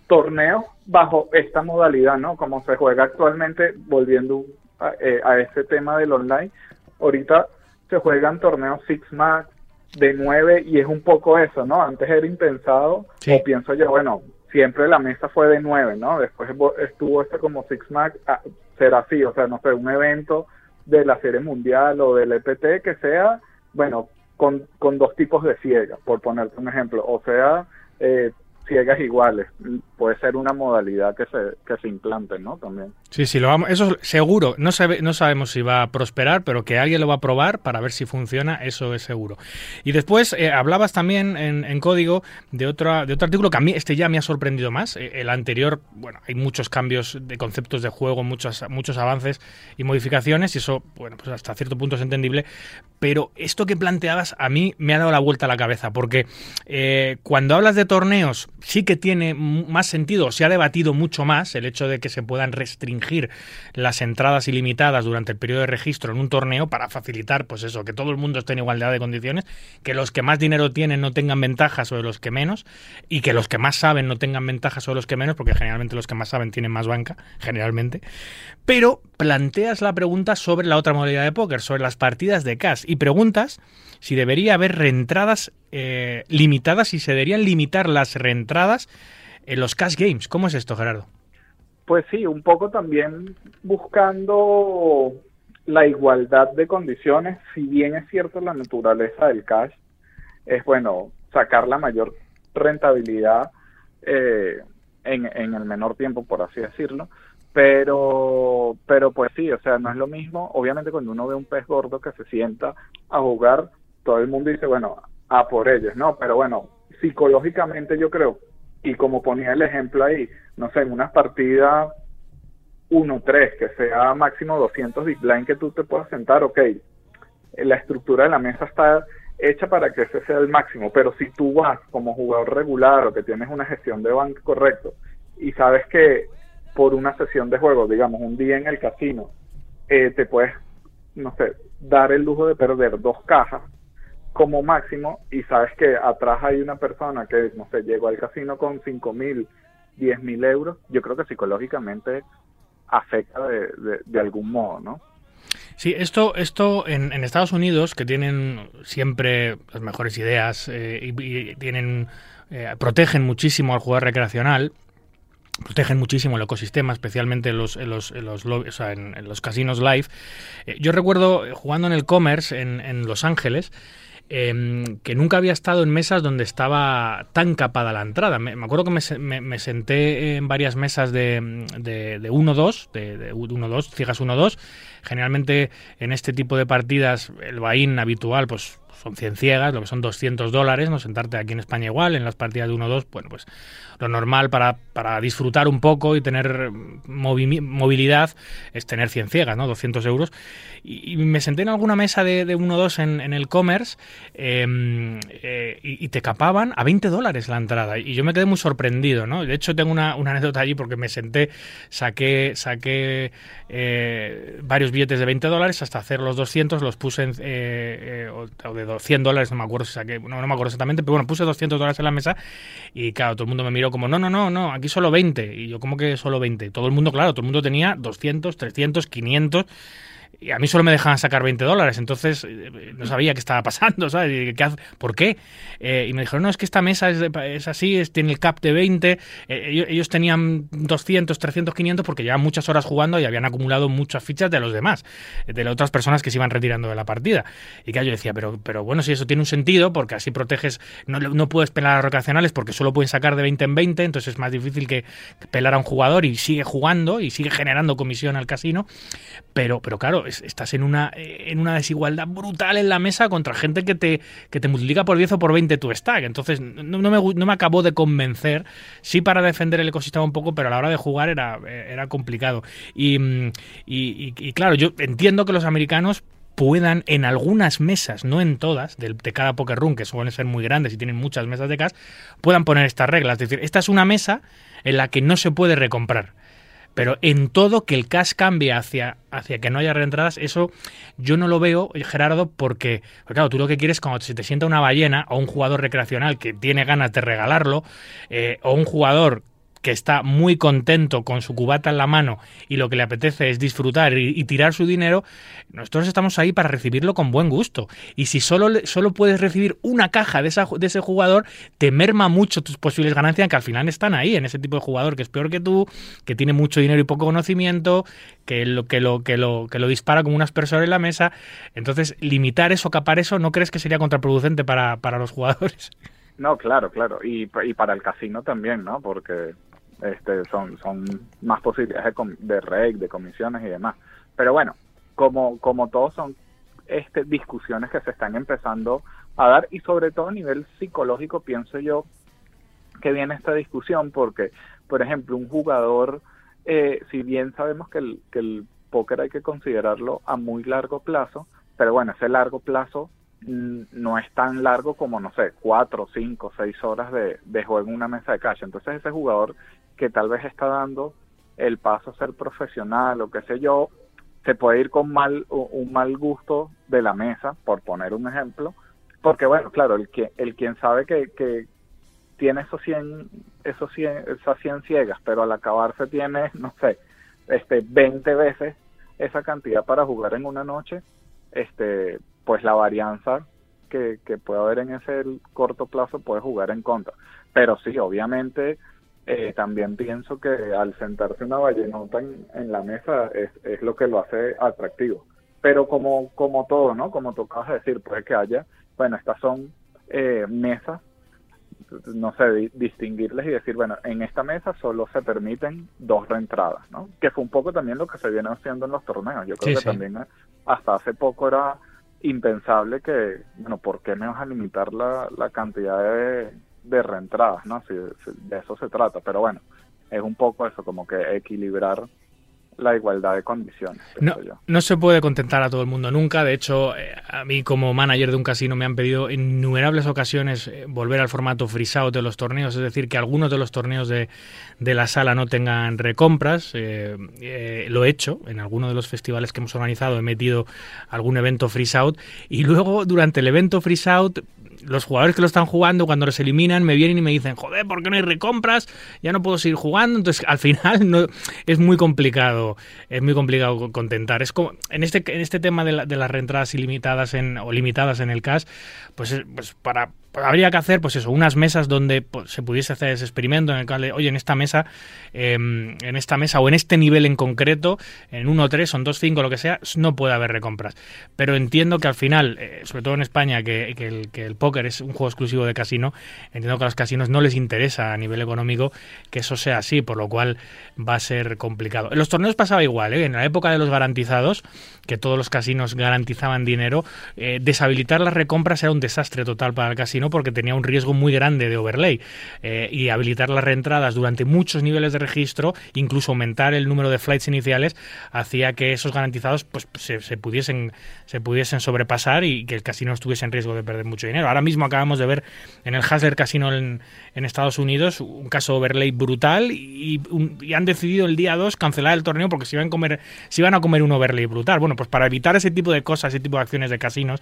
torneos bajo esta modalidad, ¿no? Como se juega actualmente, volviendo a, eh, a este tema del online, ahorita se juegan torneos Six Max de 9 y es un poco eso, ¿no? Antes era impensado, Sí. o pienso yo, bueno, siempre la mesa fue de 9, ¿no? Después vo- estuvo este como Six Max, ah, será así, o sea, no sé, un evento de la serie mundial o del EPT que sea, bueno, con, con dos tipos de ciegas, por ponerte un ejemplo, o sea, eh, ciegas iguales, puede ser una modalidad que se, que se implante, ¿no? También. Sí, sí, lo vamos, eso seguro. No, sabe, no sabemos si va a prosperar, pero que alguien lo va a probar para ver si funciona, eso es seguro. Y después eh, hablabas también en, en código de, otra, de otro artículo que a mí este ya me ha sorprendido más. Eh, El anterior, bueno, hay muchos cambios de conceptos de juego, muchos, muchos avances y modificaciones, y eso, bueno, pues hasta cierto punto es entendible. Pero esto que planteabas a mí me ha dado la vuelta a la cabeza, porque eh, cuando hablas de torneos, sí que tiene más sentido, se ha debatido mucho más el hecho de que se puedan restringir las entradas ilimitadas durante el periodo de registro en un torneo para facilitar, pues eso, que todo el mundo esté en igualdad de condiciones, que los que más dinero tienen no tengan ventaja sobre los que menos y que los que más saben no tengan ventaja sobre los que menos, porque generalmente los que más saben tienen más banca, generalmente. Pero planteas la pregunta sobre la otra modalidad de póker, sobre las partidas de cash, y preguntas si debería haber reentradas eh, limitadas, si se deberían limitar las reentradas en los cash games. ¿Cómo es esto, Gerardo? Pues sí, un poco también buscando la igualdad de condiciones, si bien es cierto la naturaleza del cash, es bueno sacar la mayor rentabilidad eh, en, en el menor tiempo, por así decirlo, pero pero pues sí, o sea, no es lo mismo, obviamente cuando uno ve un pez gordo que se sienta a jugar, todo el mundo dice, bueno, a por ellos, ¿no? Pero bueno, psicológicamente yo creo, y como ponía el ejemplo ahí, no sé, en una partida 1-3, que sea máximo 200 big blind que tú te puedas sentar, ok, la estructura de la mesa está hecha para que ese sea el máximo, pero si tú vas como jugador regular o que tienes una gestión de banco correcto y sabes que por una sesión de juego, digamos, un día en el casino, eh, te puedes, no sé, dar el lujo de perder dos cajas como máximo y sabes que atrás hay una persona que, no sé, llegó al casino con cinco mil, diez mil euros, yo creo que psicológicamente afecta de, de, de algún modo, ¿no? Sí, esto, esto en, en, Estados Unidos, que tienen siempre las mejores ideas eh, y, y, tienen eh, protegen muchísimo al jugador recreacional, protegen muchísimo el ecosistema, especialmente en los, los, los, o sea, en, los casinos live. Eh, yo recuerdo jugando en el Commerce en, Los Ángeles, eh, que nunca había estado en mesas donde estaba tan capada la entrada. Me, acuerdo que me, me, senté en varias mesas de, de, de 1-2, de, de 1-2, ciegas 1-2. Generalmente en este tipo de partidas el buy-in habitual pues son 100 ciegas, lo que son 200 dólares, no sentarte aquí en España igual, en las partidas de 1-2, bueno, pues lo normal para, para, disfrutar un poco y tener movi movilidad es tener 100 ciegas, ¿no? 200 euros. Y, y me senté en alguna mesa de, de 1-2 en, en, el commerce eh, eh, y, y, te capaban a 20 dólares la entrada. Y yo me quedé muy sorprendido, ¿no? De hecho, tengo una, una anécdota allí porque me senté, saqué, saqué eh, varios billetes de 20 dólares hasta hacer los 200, los puse en, eh, o, o de 100 dólares, no me acuerdo si saqué, no, no me acuerdo exactamente, pero bueno, puse 200 dólares en la mesa y claro, todo el mundo me miró como, no, no, no, no, aquí solo 20. Y yo, ¿cómo que solo 20? Todo el mundo, claro, todo el mundo tenía 200, 300, 500 y a mí solo me dejaban sacar 20 dólares, entonces eh, no sabía qué estaba pasando, ¿sabes? ¿Qué hace? ¿Por qué? Eh, y me dijeron, no, es que esta mesa es, de, es así, es, tiene el cap de 20, eh, ellos, tenían 200, 300, 500 porque llevaban muchas horas jugando y habían acumulado muchas fichas de los demás, de las otras personas que se iban retirando de la partida. Y que yo decía, pero, pero bueno, si eso tiene un sentido, porque así proteges, no, no puedes pelar a los recreacionales porque solo pueden sacar de 20 en 20, entonces es más difícil que pelar a un jugador y sigue jugando y sigue generando comisión al casino, pero, pero claro, estás en una, en una desigualdad brutal en la mesa contra gente que te, que te multiplica por 10 o por 20 tu stack. Entonces, no, me, no me acabó de convencer. Sí para defender el ecosistema un poco, pero a la hora de jugar era, era complicado. Y, y, y claro, yo entiendo que los americanos puedan en algunas mesas, no en todas, de, de, cada poker room, que suelen ser muy grandes y tienen muchas mesas de cash, puedan poner estas reglas. Es decir, esta es una mesa en la que no se puede recomprar. Pero en todo que el cash cambie hacia, hacia que no haya reentradas, eso yo no lo veo, Gerardo, porque, porque, claro, tú lo que quieres cuando se te sienta una ballena o un jugador recreacional que tiene ganas de regalarlo, eh, o un jugador que está muy contento con su cubata en la mano y lo que le apetece es disfrutar y, tirar su dinero, nosotros estamos ahí para recibirlo con buen gusto. Y si solo, solo puedes recibir una caja de, ese jugador, te merma mucho tus posibles ganancias, que al final están ahí, en ese tipo de jugador que es peor que tú, que tiene mucho dinero y poco conocimiento, que lo, que lo, que lo, que lo dispara como un aspersor en la mesa. Entonces, limitar eso, capar eso, ¿no crees que sería contraproducente para, para los jugadores? No, claro, claro. Y para el casino también, ¿no? Porque este, son, son más posibilidades de, de de comisiones y demás. Pero bueno, como, como todos son este, discusiones que se están empezando a dar y sobre todo a nivel psicológico pienso yo que viene esta discusión porque, por ejemplo, un jugador, eh, si bien sabemos que el, que el póker hay que considerarlo a muy largo plazo, pero bueno, ese largo plazo no es tan largo como, no sé, cuatro, cinco, seis horas de, de juego en una mesa de cash. Entonces ese jugador que tal vez está dando el paso a ser profesional o qué sé yo, se puede ir con mal un mal gusto de la mesa, por poner un ejemplo, porque bueno, claro, el que el quien sabe que, que tiene esos 100, esos 100, esas 100 ciegas, pero al acabarse tiene, no sé, este 20 veces esa cantidad para jugar en una noche, este pues la varianza que, que puede haber en ese corto plazo puede jugar en contra. Pero sí, obviamente eh, también pienso que al sentarse una vallenota en, en la mesa es, es, lo que lo hace atractivo. Pero como, como todo, ¿no? Como de decir, puede que haya, bueno, estas son eh, mesas, no sé, di, distinguirles y decir, bueno, en esta mesa solo se permiten dos reentradas, ¿no? Que fue un poco también lo que se viene haciendo en los torneos. Yo creo Sí, que sí. también eh, hasta hace poco era impensable que, bueno, ¿por qué me vas a limitar la, la cantidad de, de reentradas, ¿no? Si, si de eso se trata, pero bueno, es un poco eso, como que equilibrar la igualdad de condiciones. No, yo. no se puede contentar a todo el mundo nunca. De hecho, eh, a mí como manager de un casino me han pedido en innumerables ocasiones eh, volver al formato out de los torneos, es decir, que algunos de los torneos de, de la sala no tengan recompras. Eh, lo he hecho en alguno de los festivales que hemos organizado, he metido algún evento freeze out y luego durante el evento freeze out los jugadores que lo están jugando, cuando los eliminan, me vienen y me dicen, joder, ¿por qué no hay recompras? Ya no puedo seguir jugando. Entonces, al final no, es muy complicado, es muy complicado contentar. Es como, en este, en este tema de, la- de las reentradas ilimitadas en, o limitadas en el cash, pues, es- pues para habría que hacer pues eso unas mesas donde pues, se pudiese hacer ese experimento en el cual oye en esta mesa eh, en esta mesa o en este nivel en concreto en 1 3 son 2 5 lo que sea no puede haber recompras pero entiendo que al final eh, sobre todo en España que, que el, que el póker es un juego exclusivo de casino entiendo que a los casinos no les interesa a nivel económico que eso sea así por lo cual va a ser complicado en los torneos pasaba igual ¿eh? en la época de los garantizados que todos los casinos garantizaban dinero eh, deshabilitar las recompras era un desastre total para el casino porque tenía un riesgo muy grande de overlay eh, y habilitar las reentradas durante muchos niveles de registro, incluso aumentar el número de flights iniciales, hacía que esos garantizados pues se, se pudiesen se pudiesen sobrepasar y que el casino estuviese en riesgo de perder mucho dinero. Ahora mismo acabamos de ver en el Hasler Casino en, Estados Unidos un caso overlay brutal y, han decidido el día 2 cancelar el torneo porque se iban a comer iban a comer un overlay brutal. Bueno, pues para evitar ese tipo de cosas, ese tipo de acciones de casinos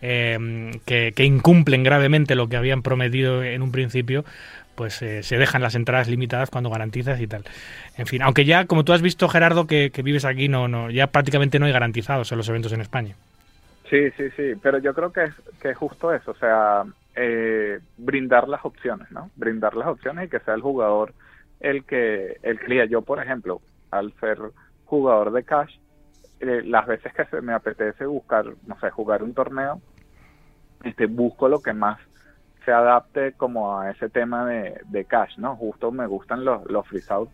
eh, que incumplen gravemente lo que habían prometido en un principio, pues eh, se dejan las entradas limitadas cuando garantizas y tal. En fin, aunque ya, como tú has visto, Gerardo, que, vives aquí, no, no, ya prácticamente no hay garantizados en los eventos en España. Sí, sí, sí, pero yo creo que es, justo eso, o sea, eh, brindar las opciones, ¿no? Brindar las opciones y que sea el jugador el que el elija. Yo, por ejemplo, al ser jugador de cash, eh, las veces que se me apetece buscar, no sé, jugar un torneo, este, busco lo que más se adapte como a ese tema de, de cash, ¿no? Justo me gustan los, los freeze out,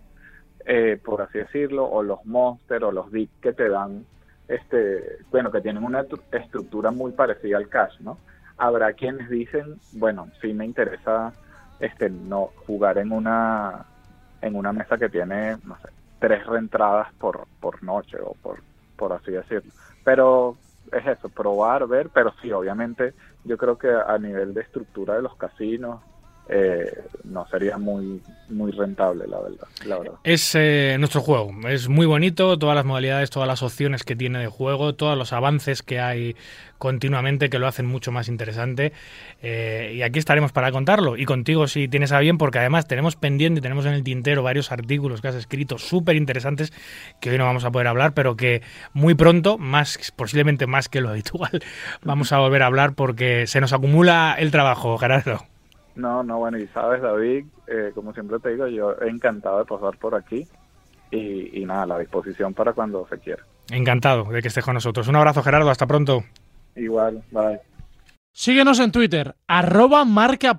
eh, por así decirlo, o los monster o los dip que te dan este, bueno, que tienen una estru- estructura muy parecida al cash, ¿no? Habrá quienes dicen, bueno, sí me interesa este no jugar en una en una mesa que tiene, no sé, tres reentradas por, por noche o por, por así decirlo. Pero es eso, probar, ver, pero sí, obviamente yo creo que a nivel de estructura de los casinos eh, no sería muy muy rentable, la verdad. La verdad. Es eh, nuestro juego, es muy bonito, todas las modalidades, todas las opciones que tiene de juego, todos los avances que hay continuamente que lo hacen mucho más interesante. eh, y aquí estaremos para contarlo. Y contigo si tienes a bien, porque además tenemos pendiente tenemos en el tintero varios artículos que has escrito súper interesantes que hoy no vamos a poder hablar, pero que muy pronto, más posiblemente más que lo habitual, vamos a volver a hablar porque se nos acumula el trabajo, Gerardo. No, no, bueno, y sabes, David, eh, como siempre te digo, yo encantado de pasar por aquí y, y nada, a la disposición para cuando se quiera. Encantado de que estés con nosotros. Un abrazo, Gerardo, hasta pronto. Igual, bye. Síguenos en Twitter, arroba marca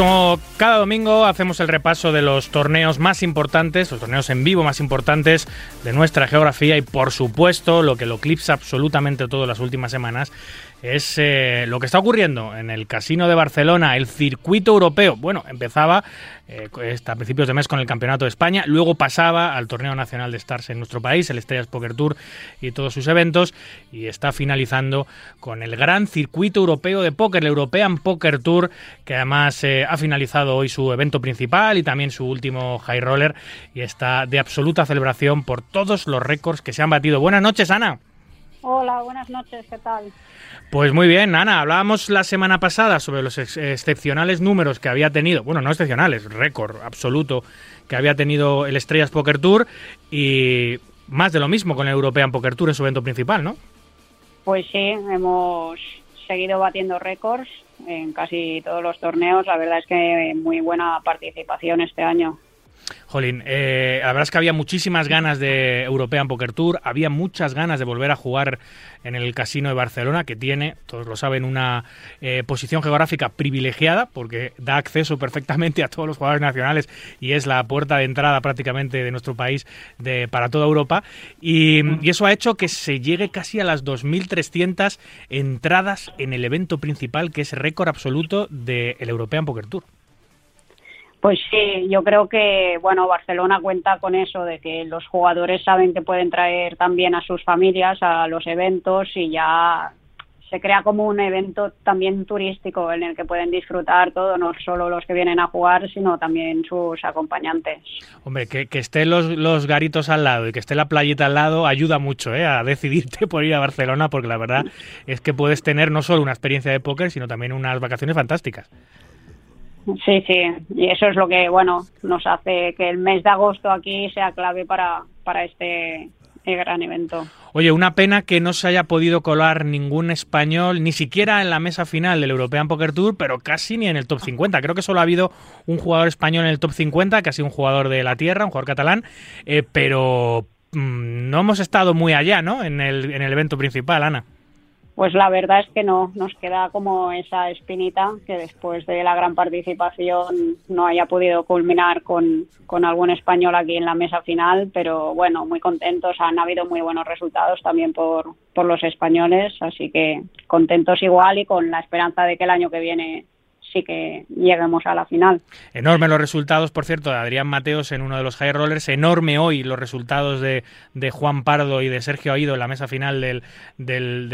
como cada domingo hacemos el repaso de los torneos más importantes, los torneos en vivo más importantes de nuestra geografía y por supuesto lo que lo eclipsa absolutamente todo las últimas semanas es eh, lo que está ocurriendo en el Casino de Barcelona, el circuito europeo. Bueno, empezaba eh, a principios de mes con el Campeonato de España, luego pasaba al Torneo Nacional de Stars en nuestro país, el Estrellas Poker Tour y todos sus eventos, y está finalizando con el gran circuito europeo de póker, el European Poker Tour, que además eh, ha finalizado hoy su evento principal y también su último high roller, y está de absoluta celebración por todos los récords que se han batido. Buenas noches, Ana. Hola, buenas noches, ¿qué tal? Pues muy bien, Ana, hablábamos la semana pasada sobre los ex- excepcionales números que había tenido, bueno, no excepcionales, récord absoluto que había tenido el Estrellas Poker Tour y más de lo mismo con el European Poker Tour en su evento principal, ¿no? Pues sí, hemos seguido batiendo récords en casi todos los torneos. La verdad es que muy buena participación este año. Jolín, eh, la verdad es que había muchísimas ganas de European Poker Tour, había muchas ganas de volver a jugar en el Casino de Barcelona, que tiene, todos lo saben, una eh, posición geográfica privilegiada, porque da acceso perfectamente a todos los jugadores nacionales y es la puerta de entrada prácticamente de nuestro país de, para toda Europa. Y, eso ha hecho que se llegue casi a las 2.300 entradas en el evento principal, que es récord absoluto del European Poker Tour. Pues sí, yo creo que bueno, Barcelona cuenta con eso de que los jugadores saben que pueden traer también a sus familias a los eventos y ya se crea como un evento también turístico en el que pueden disfrutar todo, no solo los que vienen a jugar, sino también sus acompañantes. Hombre, que, que estén los, los garitos al lado y que esté la playita al lado ayuda mucho ¿eh? a decidirte por ir a Barcelona, porque la verdad es que puedes tener no solo una experiencia de póker, sino también unas vacaciones fantásticas. Sí, sí, y eso es lo que, bueno, nos hace que el mes de agosto aquí sea clave para, para este eh, gran evento. Oye, una pena que no se haya podido colar ningún español, ni siquiera en la mesa final del European Poker Tour, pero casi ni en el top 50. Creo que solo ha habido un jugador español en el top 50, que ha sido un jugador de la tierra, un jugador catalán, eh, pero mm, no hemos estado muy allá, ¿no? En el, en el evento principal, Ana. Pues la verdad es que no, nos queda como esa espinita que después de la gran participación no haya podido culminar con, con algún español aquí en la mesa final, pero bueno, muy contentos, han habido muy buenos resultados también por, por los españoles, así que contentos igual y con la esperanza de que el año que viene sí que lleguemos a la final. Enorme los resultados, por cierto, de Adrián Mateos en uno de los high rollers. Enorme hoy los resultados de, Juan Pardo y de Sergio Aido en la mesa final del, del,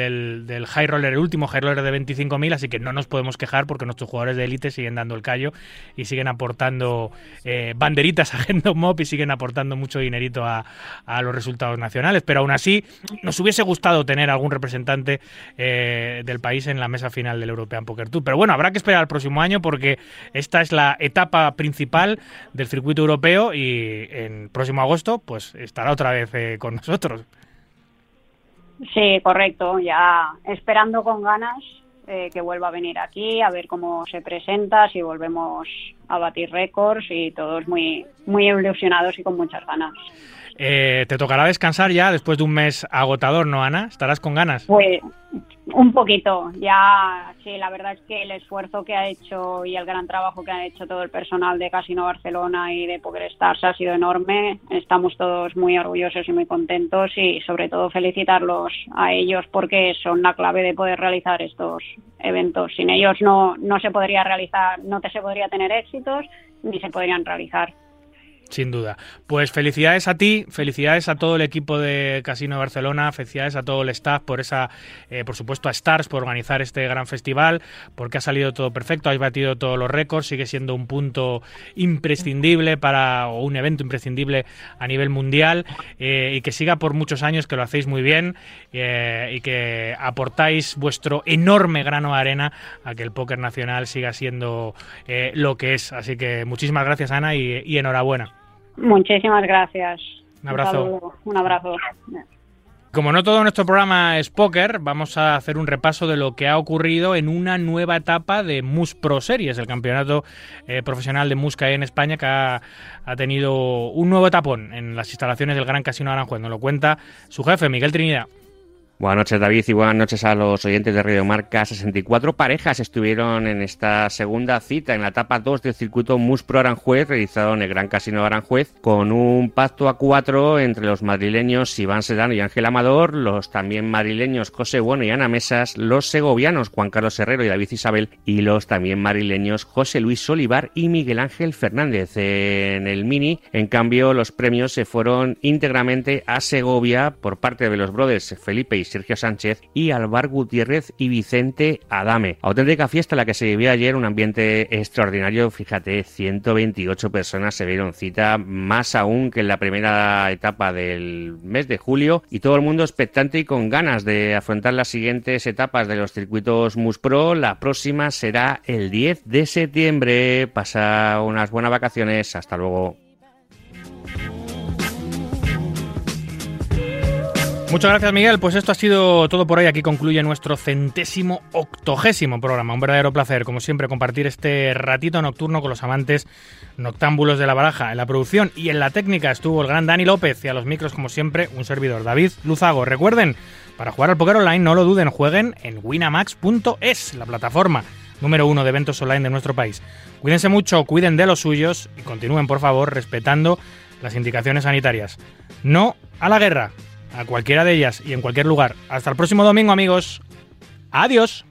del, high roller, el último high roller de 25.000. Así que no nos podemos quejar porque nuestros jugadores de élite siguen dando el callo y siguen aportando eh, banderitas a Random Mob y siguen aportando mucho dinerito a, a, los resultados nacionales. Pero aún así, nos hubiese gustado tener algún representante eh, del país en la mesa final del European Poker Tour. Pero bueno, habrá que esperar al próximo año porque esta es la etapa principal del circuito europeo y en próximo agosto pues estará otra vez eh, con nosotros. Sí, correcto, ya esperando con ganas eh, que vuelva a venir aquí, a ver cómo se presenta, si volvemos a batir récords y todos muy, muy ilusionados y con muchas ganas. Eh, te tocará descansar ya después de un mes agotador, ¿no, Ana? ¿Estarás con ganas? Pues un poquito, ya sí, la verdad es que el esfuerzo que ha hecho y el gran trabajo que ha hecho todo el personal de Casino Barcelona y de Poker Stars ha sido enorme. Estamos todos muy orgullosos y muy contentos y sobre todo felicitarlos a ellos porque son la clave de poder realizar estos eventos. Sin ellos no, no se podría realizar, no se podría tener éxitos ni se podrían realizar. Sin duda. Pues felicidades a ti, felicidades a todo el equipo de Casino de Barcelona, felicidades a todo el staff por esa, eh, por supuesto a Stars por organizar este gran festival, porque ha salido todo perfecto, habéis batido todos los récords, sigue siendo un punto imprescindible para, o un evento imprescindible a nivel mundial, eh, y que siga por muchos años, que lo hacéis muy bien, eh, y que aportáis vuestro enorme grano de arena a que el póker nacional siga siendo lo que es. Así que muchísimas gracias Ana y enhorabuena. Muchísimas gracias. Un abrazo. saludo, un abrazo. Como no todo nuestro programa es póker, vamos a hacer un repaso de lo que ha ocurrido en una nueva etapa de MUS Pro Series, el campeonato eh, profesional de MUS que hay en España, que ha, ha, tenido un nuevo etapón en las instalaciones del Gran Casino Aranjuez. Nos lo cuenta su jefe, Miguel Trinidad. Buenas noches David y buenas noches a los oyentes de Radio Marca. 64 parejas estuvieron en esta segunda cita en la etapa 2 del circuito Mus Pro Aranjuez realizado en el Gran Casino de Aranjuez con un pacto a cuatro entre los madrileños Iván Sedano y Ángel Amador, los también madrileños José Bueno y Ana Mesas, los segovianos Juan Carlos Herrero y David Isabel y los también madrileños José Luis Olivar y Miguel Ángel Fernández. En el Mini, en cambio, los premios se fueron íntegramente a Segovia por parte de los brothers Felipe y Sergio Sánchez y Alvar Gutiérrez y Vicente Adame. Auténtica fiesta la que se vivió ayer, un ambiente extraordinario. Fíjate, 128 personas se dieron cita, más aún que en la primera etapa del mes de julio, y todo el mundo expectante y con ganas de afrontar las siguientes etapas de los circuitos Muspro. La próxima será el 10 de septiembre. Pasa unas buenas vacaciones. Hasta luego. Muchas gracias, Miguel. Pues esto ha sido todo por hoy. Aquí concluye nuestro centésimo octogésimo programa. Un verdadero placer, como siempre, compartir este ratito nocturno con los amantes noctámbulos de la baraja. En la producción y en la técnica estuvo el gran Dani López y a los micros, como siempre, un servidor, David Luzago. Recuerden, para jugar al póker online, no lo duden, jueguen en winamax.es, la plataforma número uno de eventos online de nuestro país. Cuídense mucho, cuiden de los suyos y continúen, por favor, respetando las indicaciones sanitarias. No a la guerra a cualquiera de ellas y en cualquier lugar. Hasta el próximo domingo, amigos. Adiós.